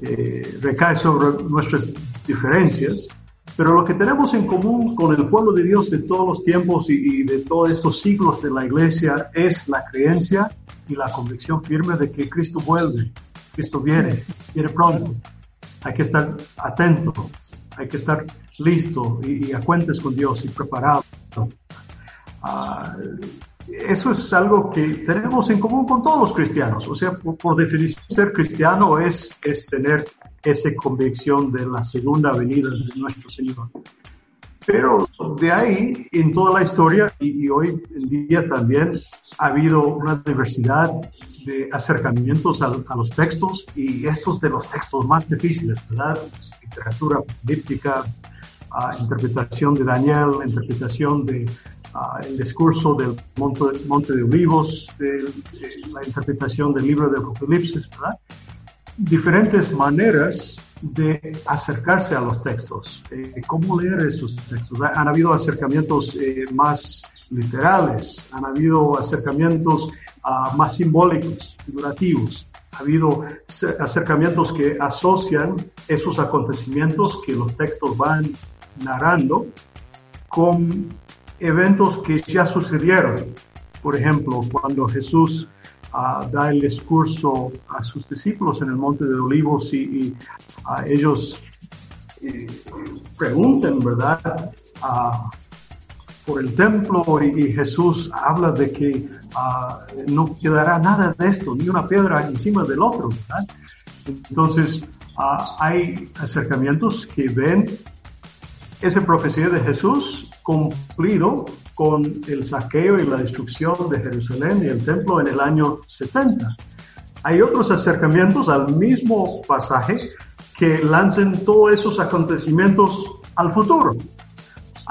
eh, recae sobre nuestras diferencias, pero lo que tenemos en común con el pueblo de Dios de todos los tiempos y, y de todos estos siglos de la iglesia es la creencia y la convicción firme de que Cristo vuelve, Cristo viene, viene pronto. Hay que estar atento, hay que estar listo y, a cuentes con Dios y preparado. Ah, eso es algo que tenemos en común con todos los cristianos. O sea, por, definición, ser cristiano es, es tener esa convicción de la segunda venida de nuestro Señor. Pero de ahí, en toda la historia, y, hoy en día también, ha habido una diversidad de acercamientos a, a, los textos y estos de los textos más difíciles, ¿verdad? Literatura política, interpretación de Daniel, interpretación de el discurso del monte, de Olivos, la interpretación del libro de Apocalipsis, ¿verdad? Diferentes maneras de acercarse a los textos, eh, cómo leer esos textos. Han habido acercamientos eh, más literales, han habido acercamientos uh, más simbólicos, figurativos, ha habido acercamientos que asocian esos acontecimientos que los textos van narrando con eventos que ya sucedieron. Por ejemplo, cuando Jesús uh, da el discurso a sus discípulos en el Monte de Olivos y, a ellos eh, preguntan, ¿verdad? Por el templo y, Jesús habla de que uh, no quedará nada de esto, ni una piedra encima del otro, ¿verdad? Entonces, hay acercamientos que ven esa profecía de Jesús cumplido con el saqueo y la destrucción de Jerusalén y el templo en el año 70. Hay otros acercamientos al mismo pasaje que lancen todos esos acontecimientos al futuro.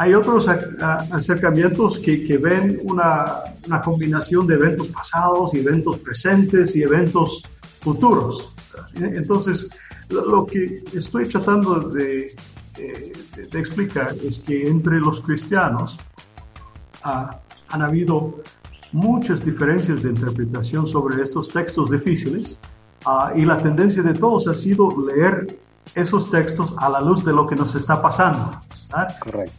Hay otros acercamientos que, que ven una, una, combinación de eventos pasados y eventos presentes y eventos futuros. Entonces, lo que estoy tratando de eh, de, explicar es que entre los cristianos ah, han habido muchas diferencias de interpretación sobre estos textos difíciles ah, y la tendencia de todos ha sido leer esos textos a la luz de lo que nos está pasando.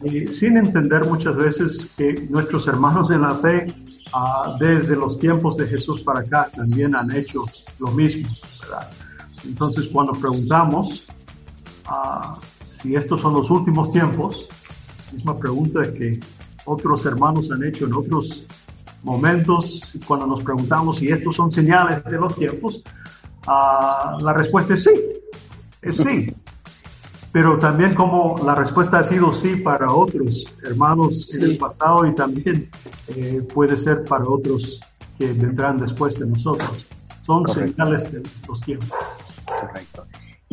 Y sin entender muchas veces que nuestros hermanos en la fe, ah, desde los tiempos de Jesús para acá, también han hecho lo mismo. Entonces, cuando preguntamos, si estos son los últimos tiempos, misma pregunta que otros hermanos han hecho en otros momentos, cuando nos preguntamos si estos son señales de los tiempos, uh, la respuesta es sí, es sí. Pero también como la respuesta ha sido sí para otros hermanos en el pasado y también eh, puede ser para otros que vendrán después de nosotros. Son señales de los tiempos. Correcto.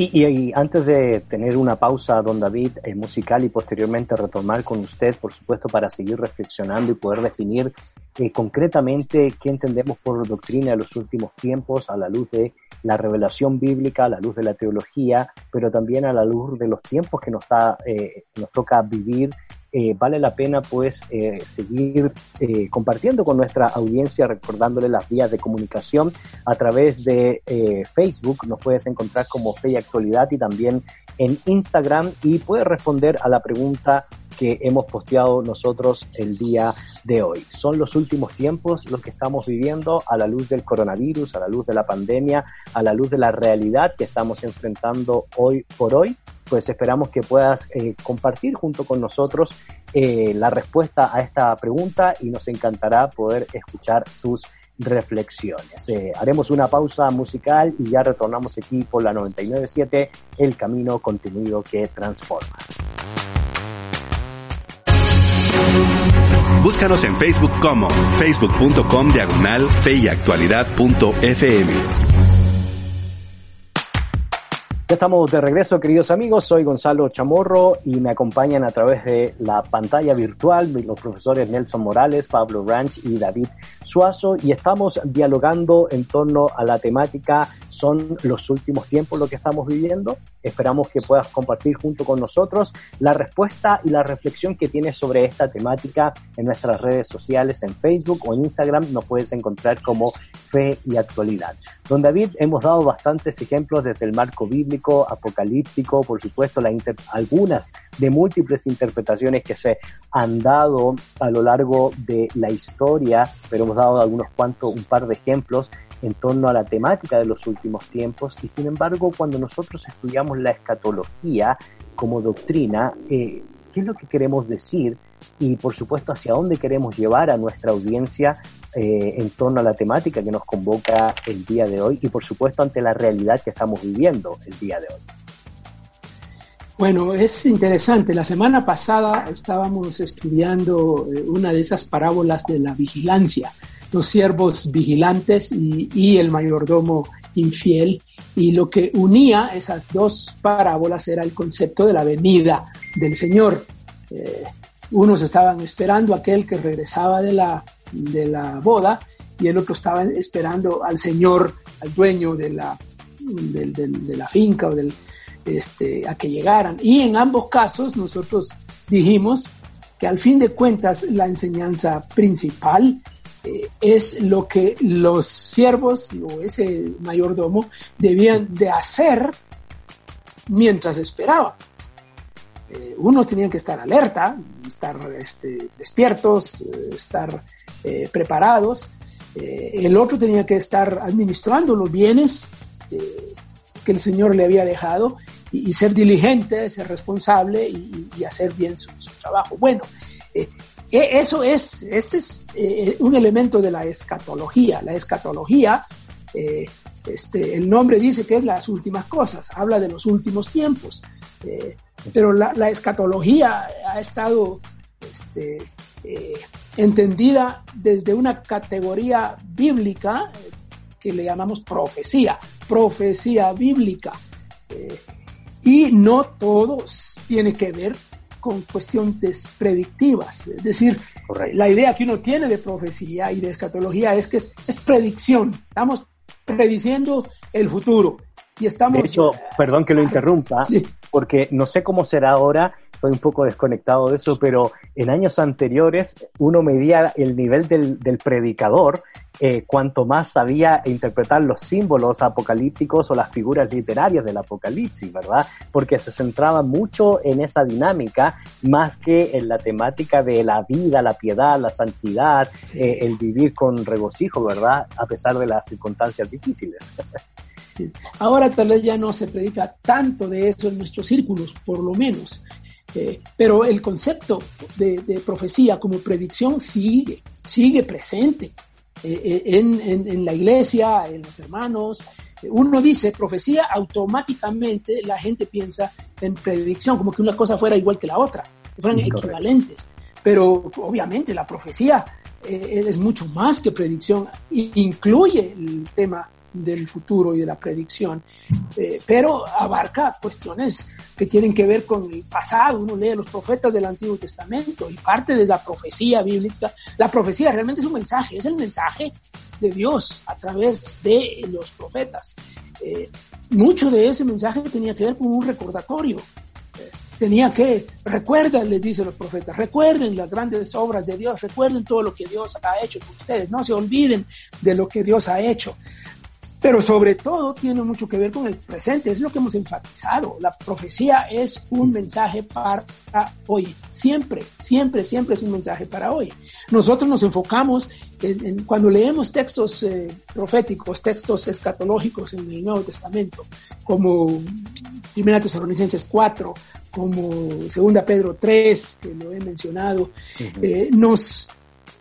Y, antes de tener una pausa, don David, eh, musical y posteriormente retomar con usted, por supuesto, para seguir reflexionando y poder definir eh, concretamente qué entendemos por doctrina de los últimos tiempos a la luz de la revelación bíblica, a la luz de la teología, pero también a la luz de los tiempos que nos, eh, nos toca vivir eh, vale la pena pues eh, seguir eh, compartiendo con nuestra audiencia, recordándole las vías de comunicación a través de Facebook, nos puedes encontrar como Fe y Actualidad y también en Instagram. Y puedes responder a la pregunta que hemos posteado nosotros el día de hoy. Son los últimos tiempos los que estamos viviendo a la luz del coronavirus, a la luz de la pandemia, a la luz de la realidad que estamos enfrentando hoy por hoy pues esperamos que puedas eh, compartir junto con nosotros eh, la respuesta a esta pregunta y nos encantará poder escuchar tus reflexiones. Eh, haremos una pausa musical y ya retornamos aquí por la 997, el camino contenido que transforma. Búscanos en Facebook como facebook.com diagonal Ya estamos de regreso, queridos amigos. Soy Gonzalo Chamorro y me acompañan a través de la pantalla virtual los profesores Nelson Morales, Pablo Ranch y David Suazo y estamos dialogando en torno a la temática son los últimos tiempos lo que estamos viviendo. Esperamos que puedas compartir junto con nosotros la respuesta y la reflexión que tienes sobre esta temática en nuestras redes sociales, en Facebook o en Instagram. Nos puedes encontrar como Fe y Actualidad. Don David, hemos dado bastantes ejemplos desde el marco bíblico, apocalíptico, por supuesto, la algunas de múltiples interpretaciones que se han dado a lo largo de la historia, pero hemos dado algunos cuantos, un par de ejemplos en torno a la temática de los últimos tiempos y sin embargo cuando nosotros estudiamos la escatología como doctrina, eh, ¿qué es lo que queremos decir? Y por supuesto hacia dónde queremos llevar a nuestra audiencia eh, en torno a la temática que nos convoca el día de hoy y por supuesto ante la realidad que estamos viviendo el día de hoy. Bueno, es interesante. La semana pasada estábamos estudiando eh, una de esas parábolas de la vigilancia los siervos vigilantes y, el mayordomo infiel. Y lo que unía esas dos parábolas era el concepto de la venida del Señor. Eh, unos estaban esperando a aquel que regresaba de la, de la boda y el otro estaba esperando al Señor, al dueño de la, de, la finca o del, este, a que llegaran. Y en ambos casos nosotros dijimos que al fin de cuentas la enseñanza principal eh, es lo que los siervos o ese mayordomo debían de hacer mientras esperaban. Eh, unos tenían que estar alerta, estar este, despiertos, eh, estar preparados. el otro tenía que estar administrando los bienes que el Señor le había dejado y, ser diligente, ser responsable y, hacer bien su, trabajo. Bueno, e, eso es, ese es eh, un elemento de la escatología. La escatología, eh, este, el nombre dice que es las últimas cosas, habla de los últimos tiempos. Eh, pero la, escatología ha estado este, entendida desde una categoría bíblica que le llamamos profecía, profecía bíblica. y no todo tiene que ver con cuestiones predictivas. Es decir, la idea que uno tiene de profecía y de escatología es que es, predicción. Estamos prediciendo el futuro. Y estamos... De hecho, perdón que lo interrumpa, porque no sé cómo será ahora, estoy un poco desconectado de eso, pero en años anteriores uno medía el nivel del, del predicador eh, cuanto más sabía interpretar los símbolos apocalípticos o las figuras literarias del apocalipsis, ¿verdad? Porque se centraba mucho en esa dinámica más que en la temática de la vida, la piedad, la santidad, eh, el vivir con regocijo, ¿verdad? A pesar de las circunstancias difíciles. [LAUGHS] Ahora tal vez ya no se predica tanto de eso en nuestros círculos, por lo menos. Eh, pero el concepto de, de, profecía como predicción sigue, sigue presente. Eh, eh, en, en, la iglesia, en los hermanos. Uno dice profecía, automáticamente la gente piensa en predicción, como que una cosa fuera igual que la otra, que fueran equivalentes. Pero obviamente la profecía eh, es mucho más que predicción, incluye el tema del futuro y de la predicción, eh, pero abarca cuestiones que tienen que ver con el pasado. Uno lee los profetas del Antiguo Testamento y parte de la profecía bíblica. La profecía realmente es un mensaje, es el mensaje de Dios a través de los profetas. Eh, mucho de ese mensaje tenía que ver con un recordatorio tenía que, recuerden, les dicen los profetas, recuerden las grandes obras de Dios, recuerden todo lo que Dios ha hecho por ustedes, no se olviden de lo que Dios ha hecho. Pero sobre todo tiene mucho que ver con el presente, es lo que hemos enfatizado. La profecía es un mensaje para hoy, siempre, siempre, siempre es un mensaje para hoy. Nosotros nos enfocamos en, cuando leemos textos eh, proféticos, textos escatológicos en el Nuevo Testamento, como Primera Tesalonicenses 4, como Segunda Pedro 3, que lo he mencionado, eh, nos,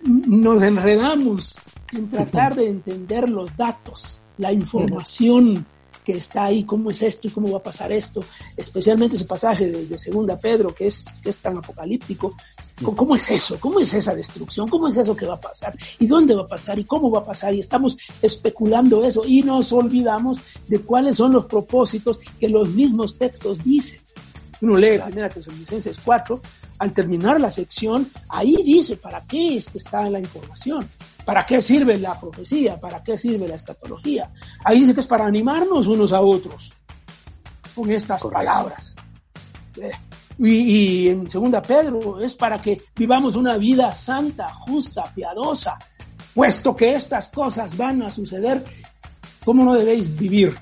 nos enredamos en tratar de entender los datos la información que está ahí, cómo es esto y cómo va a pasar esto, especialmente ese pasaje de, Segunda Pedro que es, que es tan apocalíptico. ¿Cómo es eso? ¿Cómo es esa destrucción? ¿Cómo es eso que va a pasar? ¿Y dónde va a pasar? ¿Y cómo va a pasar? Y estamos especulando eso y nos olvidamos de cuáles son los propósitos que los mismos textos dicen. Uno lee Primera Tesalonicenses 4, al terminar la sección, ahí dice para qué es que está la información. ¿Para qué sirve la profecía? ¿Para qué sirve la escatología? Ahí dice que es para animarnos unos a otros con estas palabras. Eh, y, y, en segunda Pedro es para que vivamos una vida santa, justa, piadosa, puesto que estas cosas van a suceder, ¿cómo no debéis vivir?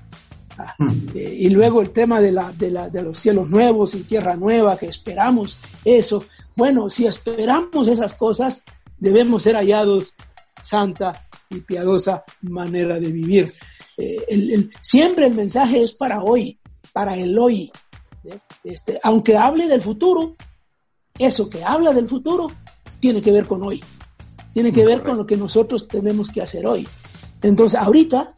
Ah, hmm. eh, y luego el tema de, la, de, la, de los cielos nuevos y tierra nueva, que esperamos eso. Bueno, si esperamos esas cosas, debemos ser hallados santa y piadosa manera de vivir. Eh, siempre el mensaje es para hoy, para el hoy. ¿eh? Este, aunque hable del futuro, eso que habla del futuro tiene que ver con hoy, tiene que ver con lo que nosotros tenemos que hacer hoy. Entonces, ahorita,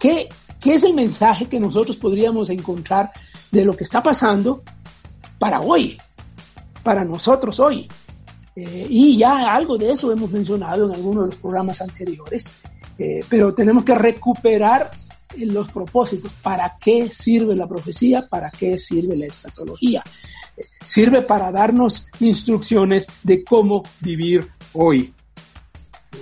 ¿qué, ¿qué es el mensaje que nosotros podríamos encontrar de lo que está pasando para hoy, para nosotros hoy? Eh, y ya algo de eso hemos mencionado en algunos de los programas anteriores, eh, pero tenemos que recuperar los propósitos. ¿Para qué sirve la profecía? ¿Para qué sirve la escatología? Eh, sirve para darnos instrucciones de cómo vivir hoy.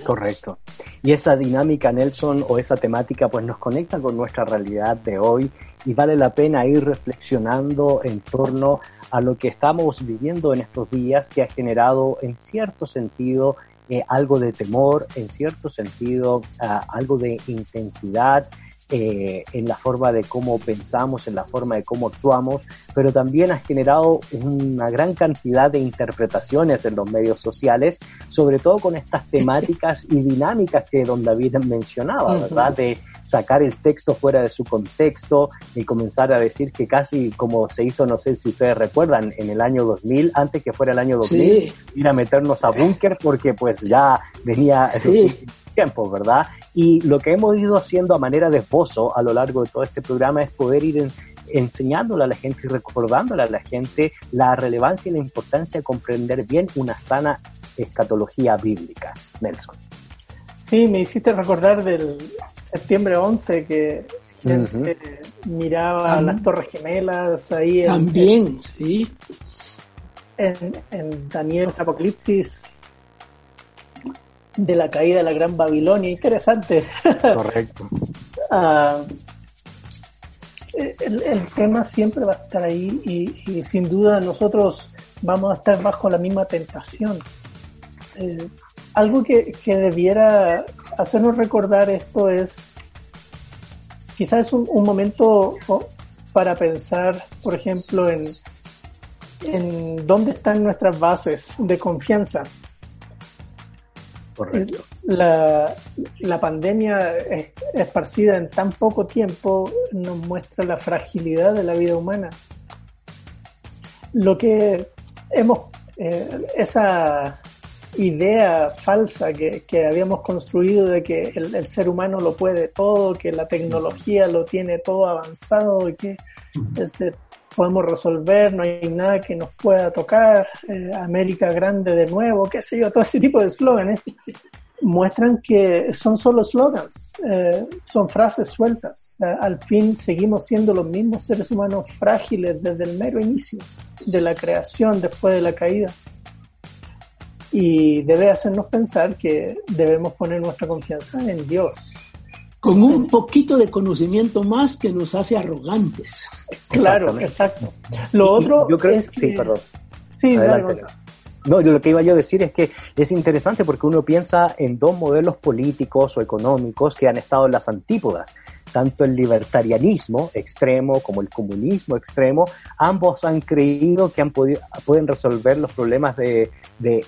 Correcto. Y esa dinámica, Nelson, o esa temática, pues nos conecta con nuestra realidad de hoy y vale la pena ir reflexionando en torno a lo que estamos viviendo en estos días que ha generado en cierto sentido eh, algo de temor, en cierto sentido ah, algo de intensidad eh, en la forma de cómo pensamos, en la forma de cómo actuamos, pero también ha generado una gran cantidad de interpretaciones en los medios sociales, sobre todo con estas temáticas y dinámicas que don David mencionaba, ¿verdad? De sacar el texto fuera de su contexto y comenzar a decir que casi como se hizo, no sé si ustedes recuerdan, en el año 2000, antes que fuera el año 2000, ir a meternos a búnker porque pues ya venía [LAUGHS] tiempo, ¿verdad? Y lo que hemos ido haciendo a manera de esbozo a lo largo de todo este programa es poder ir enseñándole a la gente y recordándole a la gente la relevancia y la importancia de comprender bien una sana escatología bíblica. Nelson. Sí, me hiciste recordar del septiembre 11 que gente miraba las Torres Gemelas ahí. También, sí. En, en Daniel Apocalipsis de la caída de la Gran Babilonia. Interesante. Correcto. [LAUGHS] Ah, el, tema siempre va a estar ahí y, sin duda nosotros vamos a estar bajo la misma tentación. Eh, algo que, que, debiera hacernos recordar esto es, quizás es un, un momento para pensar, por ejemplo, en, en dónde están nuestras bases de confianza. La, la pandemia esparcida en tan poco tiempo nos muestra la fragilidad de la vida humana. Lo que hemos, eh, esa idea falsa que, que, habíamos construido de que el, el, ser humano lo puede todo, que la tecnología lo tiene todo avanzado y que este, podemos resolver, no hay nada que nos pueda tocar, eh, América grande de nuevo, qué sé yo, [LAUGHS] todo ese tipo de eslóganes. muestran que son solo slogans, eh, son frases sueltas. al fin seguimos siendo los mismos seres humanos frágiles desde el mero inicio de la creación después de la caída. Y debe hacernos pensar que debemos poner nuestra confianza en Dios. Con un poquito de conocimiento más que nos hace arrogantes. Claro, exacto. Lo otro yo creo, es que... Sí, perdón. Sí, no, yo lo que iba yo a decir es que es interesante porque uno piensa en dos modelos políticos o económicos que han estado en las antípodas tanto el libertarianismo extremo como el comunismo extremo, ambos han creído que han podido, pueden resolver los problemas de,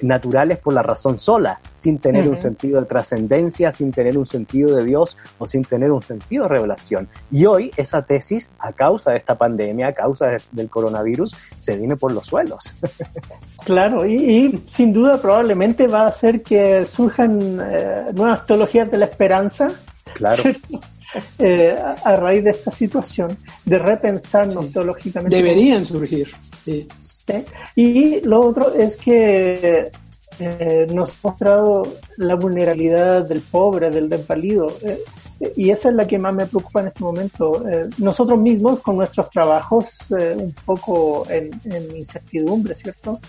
naturales por la razón sola, sin tener un sentido de trascendencia, sin tener un sentido de Dios o sin tener un sentido de revelación. Y hoy esa tesis, a causa de esta pandemia, a causa del coronavirus, se viene por los suelos. [LAUGHS] claro, y, sin duda probablemente va a hacer que surjan eh, nuevas teologías de la esperanza. Claro. [LAUGHS] Eh, a, raíz de esta situación, de repensarnos teológicamente. Deberían surgir. Y lo otro es que eh, nos ha mostrado la vulnerabilidad del pobre, del desvalido. Eh, y esa es la que más me preocupa en este momento. nosotros mismos, con nuestros trabajos, un poco en, en, incertidumbre, ¿cierto?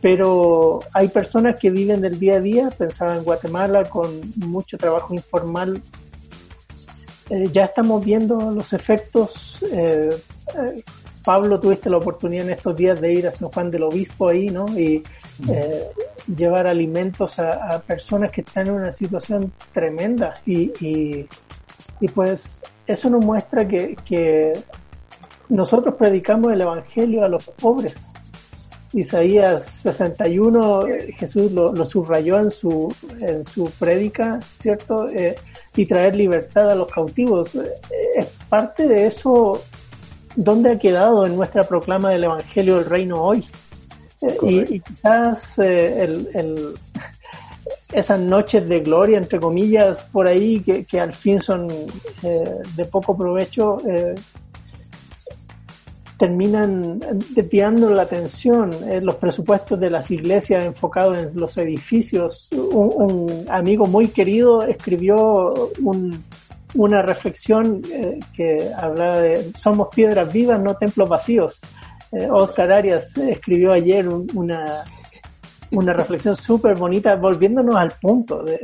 Pero hay personas que viven del día a día, pensaba en Guatemala, con mucho trabajo informal eh, ya estamos viendo los efectos. Eh, eh, Pablo, tuviste la oportunidad en estos días de ir a San Juan del Obispo ahí, ¿no? Y llevar alimentos a, personas que están en una situación tremenda. Y, y, pues eso nos muestra que, que nosotros predicamos el Evangelio a los pobres. Isaías 61, Jesús lo, lo, subrayó en su, en su prédica, ¿cierto? y traer libertad a los cautivos. Es parte de eso, ¿dónde ha quedado en nuestra proclama del Evangelio del Reino hoy? Eh, y, quizás eh, el, esas noches de gloria, entre comillas, por ahí, que, que al fin son eh, de poco provecho, terminan desviando la atención. Eh, los presupuestos de las iglesias enfocados en los edificios. Un, amigo muy querido escribió una reflexión eh, que hablaba de somos piedras vivas, no templos vacíos. Eh, Oscar Arias escribió ayer una, una reflexión súper bonita, volviéndonos al punto de,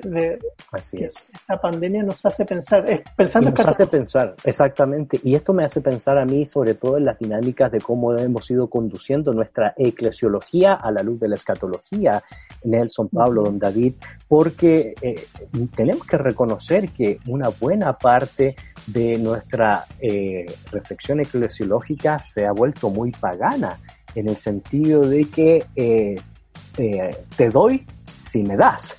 que esta pandemia nos hace pensar, pensando nos hace pensar, exactamente, y esto me hace pensar a mí sobre todo en las dinámicas de cómo hemos ido conduciendo nuestra eclesiología a la luz de la escatología, Nelson, Pablo, Don David, porque eh, tenemos que reconocer que una buena parte de nuestra eh, reflexión eclesiológica se ha vuelto muy pagana, en el sentido de que eh, te doy si me das.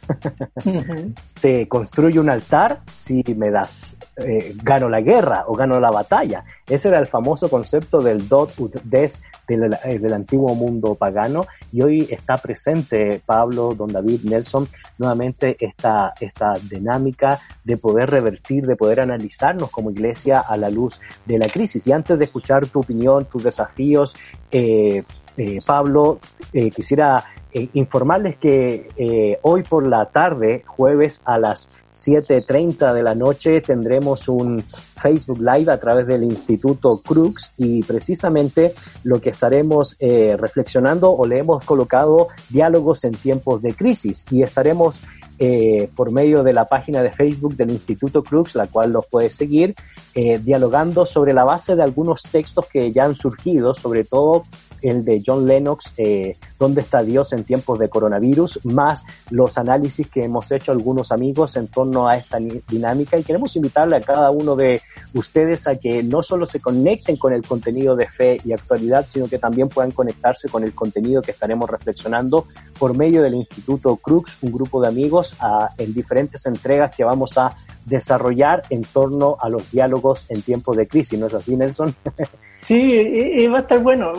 te construyo un altar si me das. Eh, gano la guerra o gano la batalla. Ese era el famoso concepto del dot ut des del, eh, del, antiguo mundo pagano y hoy está presente Pablo, don David, Nelson, nuevamente esta, esta dinámica de poder revertir, de poder analizarnos como iglesia a la luz de la crisis. Y antes de escuchar tu opinión, tus desafíos, eh, eh, Pablo, eh, quisiera eh, informarles que hoy por la tarde, jueves a las 7.30 de la noche, tendremos un Facebook Live a través del Instituto Crux y precisamente lo que estaremos reflexionando o le hemos colocado diálogos en tiempos de crisis. Y estaremos eh, por medio de la página de Facebook del Instituto Crux, la cual los puede seguir, eh, dialogando sobre la base de algunos textos que ya han surgido, sobre todo el de John Lennox, eh, ¿Dónde está Dios en tiempos de coronavirus? Más los análisis que hemos hecho algunos amigos en torno a esta dinámica y queremos invitarle a cada uno de ustedes a que no solo se conecten con el contenido de fe y actualidad, sino que también puedan conectarse con el contenido que estaremos reflexionando por medio del Instituto Crux, un grupo de amigos en diferentes entregas que vamos a desarrollar en torno a los diálogos en tiempos de crisis. ¿No es así, Nelson? [LAUGHS] Sí, y, va a estar bueno,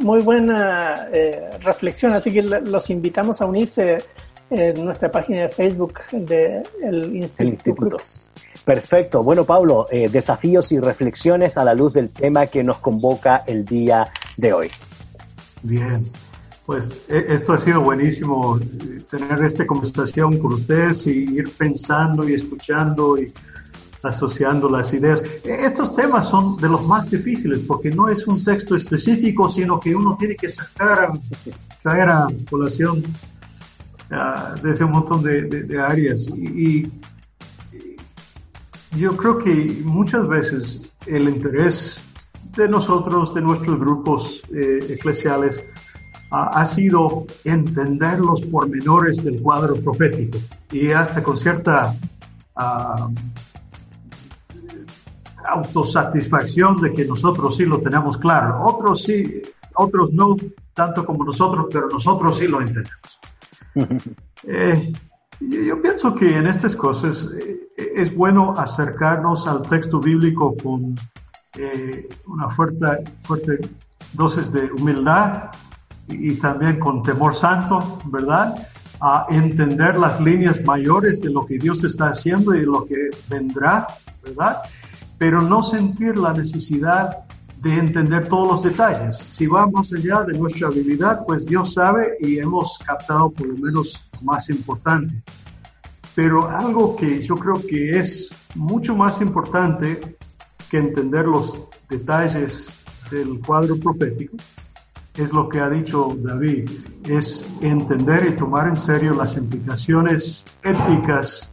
muy buena eh, reflexión, así que los invitamos a unirse en nuestra página de Facebook del Instituto. Perfecto. Bueno, Pablo, eh, desafíos y reflexiones a la luz del tema que nos convoca el día de hoy. Bien. Pues e, esto ha sido buenísimo, tener esta conversación con ustedes y ir pensando y escuchando y asociando las ideas. E, estos temas son de los más difíciles porque no es un texto específico, sino que uno tiene que sacar, traer a colación uh, desde un montón de, áreas. Y, yo creo que muchas veces el interés de nosotros, de nuestros grupos eh, eclesiales, ha sido entender los pormenores del cuadro profético y hasta con cierta uh, autosatisfacción de que nosotros sí lo tenemos claro. Otros sí, otros no tanto como nosotros, pero nosotros sí lo entendemos. [LAUGHS] eh, yo pienso que en estas cosas eh, es bueno acercarnos al texto bíblico con eh, una fuerte, fuerte dosis de humildad y, y, también con temor santo, ¿verdad? A entender las líneas mayores de lo que Dios está haciendo y de lo que vendrá, ¿verdad? Pero no sentir la necesidad de entender todos los detalles. Si va más allá de nuestra habilidad, pues Dios sabe y hemos captado por lo menos lo más importante. Pero algo que yo creo que es mucho más importante que entender los detalles del cuadro profético es lo que ha dicho David, es entender y tomar en serio las implicaciones éticas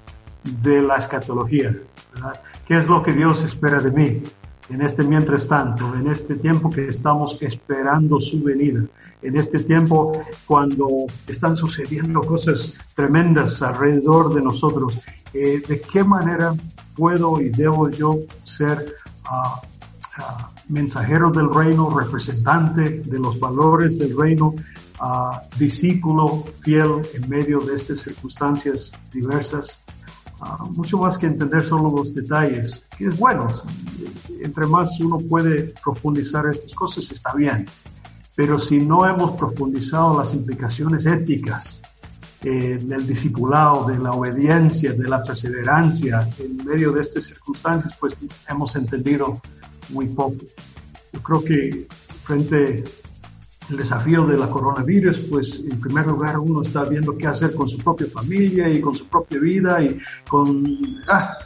de la escatología. ¿verdad? ¿Qué es lo que Dios espera de mí en este mientras tanto, en este tiempo que estamos esperando su venida, en este tiempo cuando están sucediendo cosas tremendas alrededor de nosotros? Eh, ¿De qué manera puedo y debo yo ser uh, uh, mensajero del reino, representante de los valores del reino, uh, discípulo fiel en medio de estas circunstancias diversas? Ah, mucho más que entender solo los detalles, que es bueno. Entre más uno puede profundizar estas cosas, está bien. Pero si no hemos profundizado las implicaciones éticas eh, del discipulado, de la obediencia, de la perseverancia en medio de estas circunstancias, pues hemos entendido muy poco. Yo creo que frente el desafío de la coronavirus, pues en primer lugar uno está viendo qué hacer con su propia familia y con su propia vida y con... Ah,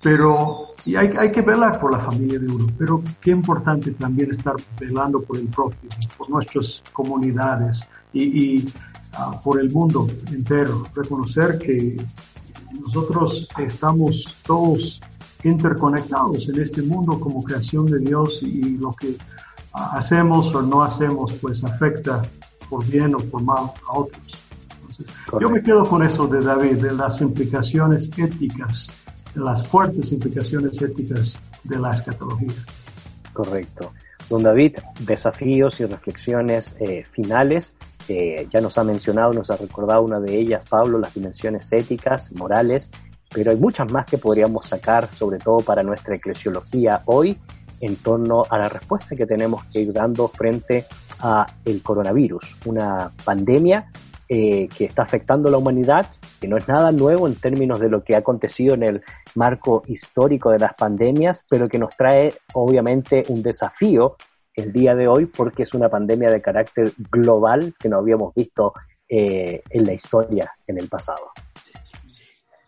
pero y hay, hay que velar por la familia de uno, pero qué importante también estar velando por el propio, por nuestras comunidades y, y uh, por el mundo entero. Reconocer que nosotros estamos todos interconectados en este mundo como creación de Dios y lo que hacemos o no hacemos, pues afecta por bien o por mal a otros. yo me quedo con eso de David, de las implicaciones éticas, de las fuertes implicaciones éticas de la escatología. Correcto. Don David, desafíos y reflexiones eh, finales. Eh, ya nos ha mencionado, nos ha recordado una de ellas, Pablo, las dimensiones éticas, morales, pero hay muchas más que podríamos sacar, sobre todo para nuestra eclesiología hoy en torno a la respuesta que tenemos que ir dando frente a el coronavirus, una pandemia eh, que está afectando a la humanidad, que no es nada nuevo en términos de lo que ha acontecido en el marco histórico de las pandemias, pero que nos trae obviamente un desafío el día de hoy porque es una pandemia de carácter global que no habíamos visto eh, en la historia en el pasado.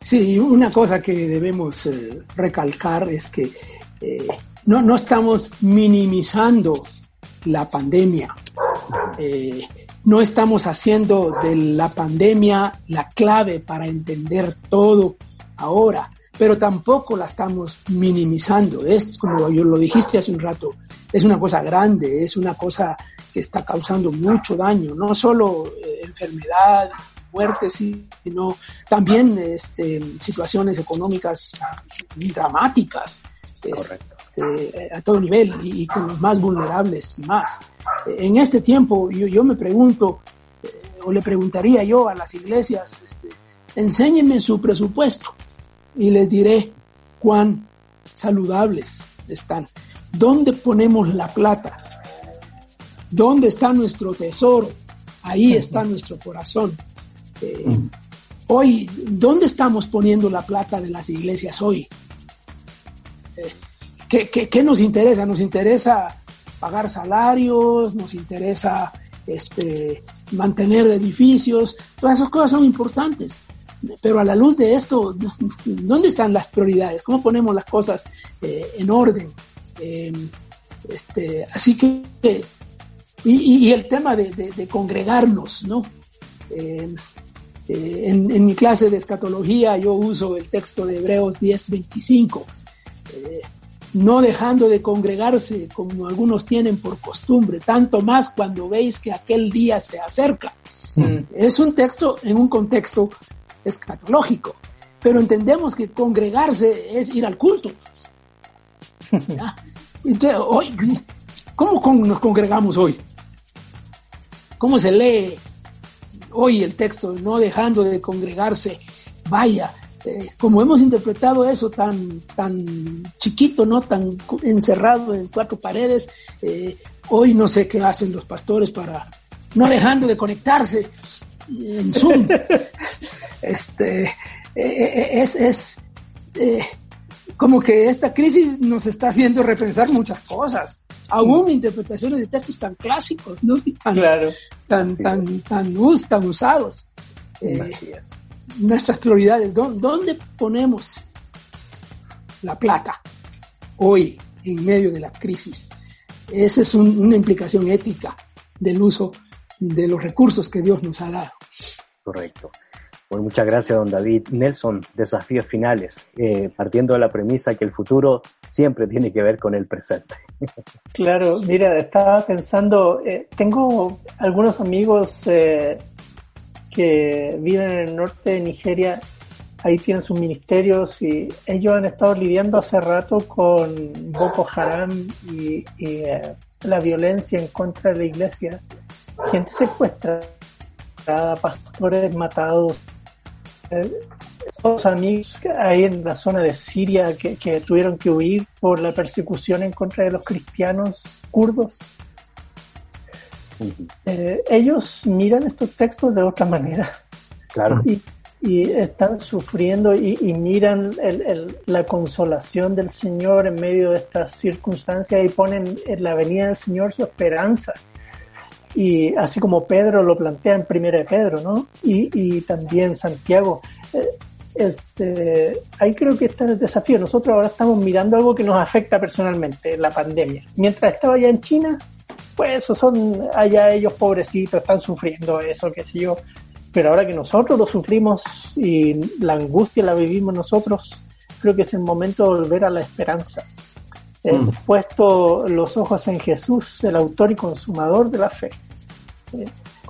Sí, una cosa que debemos eh, recalcar es que no, no estamos minimizando la pandemia. Eh, no estamos haciendo de la pandemia la clave para entender todo ahora, pero tampoco la estamos minimizando. Es como yo lo dijiste hace un rato, es una cosa grande, es una cosa que está causando mucho daño, no solo eh, enfermedad, muertes, sino también este, situaciones económicas dramáticas. Correcto. Este, a todo nivel y, con los más vulnerables más. En este tiempo yo, yo me pregunto, eh, o le preguntaría yo a las iglesias, este, enséñenme su presupuesto y les diré cuán saludables están. ¿Dónde ponemos la plata? ¿Dónde está nuestro tesoro? Ahí está [LAUGHS] nuestro corazón. Eh, hoy, ¿dónde estamos poniendo la plata de las iglesias hoy? Eh, ¿Qué, nos interesa? Nos interesa pagar salarios, nos interesa este, mantener edificios, todas esas cosas son importantes. Pero a la luz de esto, [LAUGHS] ¿dónde están las prioridades? ¿Cómo ponemos las cosas eh, en orden? Eh, este, así que, y, el tema de, congregarnos, ¿no? Eh, en, en, mi clase de escatología yo uso el texto de Hebreos 10:25, no dejando de congregarse como algunos tienen por costumbre, tanto más cuando veis que aquel día se acerca. Mm. Es un texto en un contexto escatológico, pero entendemos que congregarse es ir al culto. [LAUGHS] Entonces, hoy, ¿cómo nos congregamos hoy? ¿Cómo se lee hoy el texto? No dejando de congregarse. Vaya, eh, como hemos interpretado eso tan, tan chiquito, ¿no? Tan encerrado en cuatro paredes, eh, hoy no sé qué hacen los pastores para, no dejando de conectarse en Zoom. [LAUGHS] este, eh, es, es como que esta crisis nos está haciendo repensar muchas cosas, aún interpretaciones de textos tan clásicos, ¿no? Tan, claro. tan, tan, tan, tan, usados. Eh, nuestras prioridades, ¿dónde ponemos la plata hoy en medio de la crisis? Esa es una implicación ética del uso de los recursos que Dios nos ha dado. Correcto. Bueno, muchas gracias, don David. Nelson, desafíos finales, eh, partiendo de la premisa que el futuro siempre tiene que ver con el presente. Claro, mira, estaba pensando, eh, tengo algunos amigos eh, que viven en el norte de Nigeria, ahí tienen sus ministerios y ellos han estado lidiando hace rato con Boko Haram y, la violencia en contra de la iglesia. Gente secuestrada, pastores matados, los amigos ahí en la zona de Siria que, tuvieron que huir por la persecución en contra de los cristianos kurdos. Eh, ellos miran estos textos de otra manera. Claro. Y, están sufriendo y, miran la consolación del Señor en medio de estas circunstancias y ponen en la venida del Señor su esperanza y así como Pedro lo plantea en Primera de Pedro, ¿no? Y, y también Santiago. Eh, este, ahí creo que está el desafío. Nosotros ahora estamos mirando algo que nos afecta personalmente, la pandemia. Mientras estaba allá en China, pues eso son allá ellos pobrecitos, están sufriendo eso, qué sé yo. Pero ahora que nosotros lo sufrimos y la angustia la vivimos nosotros, creo que es el momento de volver a la esperanza. Eh, mm. puesto los ojos en Jesús, el autor y consumador de la fe. Eh,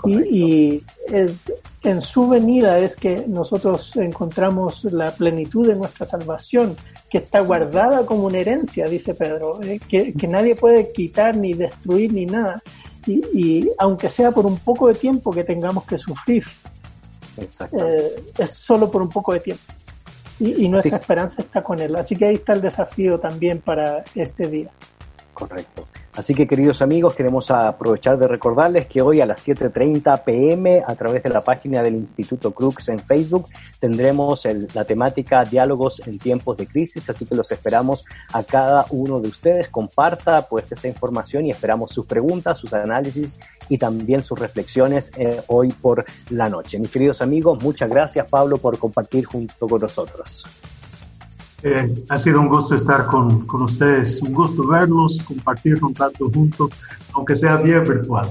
y, es en su venida es que nosotros encontramos la plenitud de nuestra salvación, que está guardada como una herencia, dice Pedro, eh, que, nadie puede quitar ni destruir ni nada. Y, y, aunque sea por un poco de tiempo que tengamos que sufrir, es solo por un poco de tiempo y, nuestra esperanza está con Él. Así que ahí está el desafío también para este día. Correcto. Así que queridos amigos, queremos aprovechar de recordarles que hoy a las 7.30 pm a través de la página del Instituto Crux en Facebook tendremos la temática Diálogos en tiempos de crisis, así que los esperamos a cada uno de ustedes. Comparta pues esta información y esperamos sus preguntas, sus análisis y también sus reflexiones eh, hoy por la noche. Mis queridos amigos, muchas gracias Pablo por compartir junto con nosotros. Eh, ha sido un gusto estar con, con, ustedes, un gusto verlos, compartir un rato juntos, aunque sea bien virtual.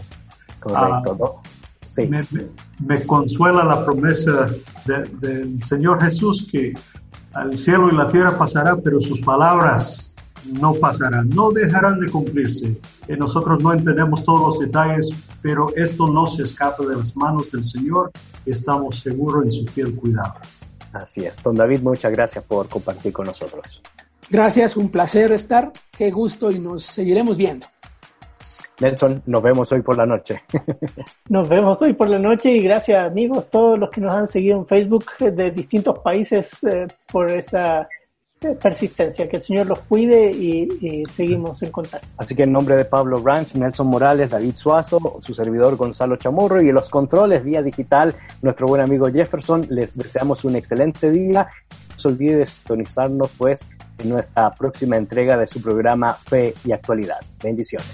Correcto, ah, Sí. Me, me, consuela la promesa del Señor Jesús que al cielo y la tierra pasará, pero sus palabras no pasarán, no dejarán de cumplirse. Eh, nosotros no entendemos todos los detalles, pero esto no se escapa de las manos del Señor y estamos seguros en su fiel cuidado. Así es. Don David, muchas gracias por compartir con nosotros. Gracias, un placer estar. Qué gusto y nos seguiremos viendo. Nelson, nos vemos hoy por la noche. [LAUGHS] Nos vemos hoy por la noche y gracias amigos, todos los que nos han seguido en Facebook de distintos países eh, por esa persistencia. Que el Señor los cuide y, seguimos en contacto. Así que en nombre de Pablo Ranch, Nelson Morales, David Suazo, su servidor Gonzalo Chamorro y los controles vía digital, nuestro buen amigo Jefferson, les deseamos un excelente día. No se olvide de sintonizarnos pues en nuestra próxima entrega de su programa Fe y Actualidad. Bendiciones.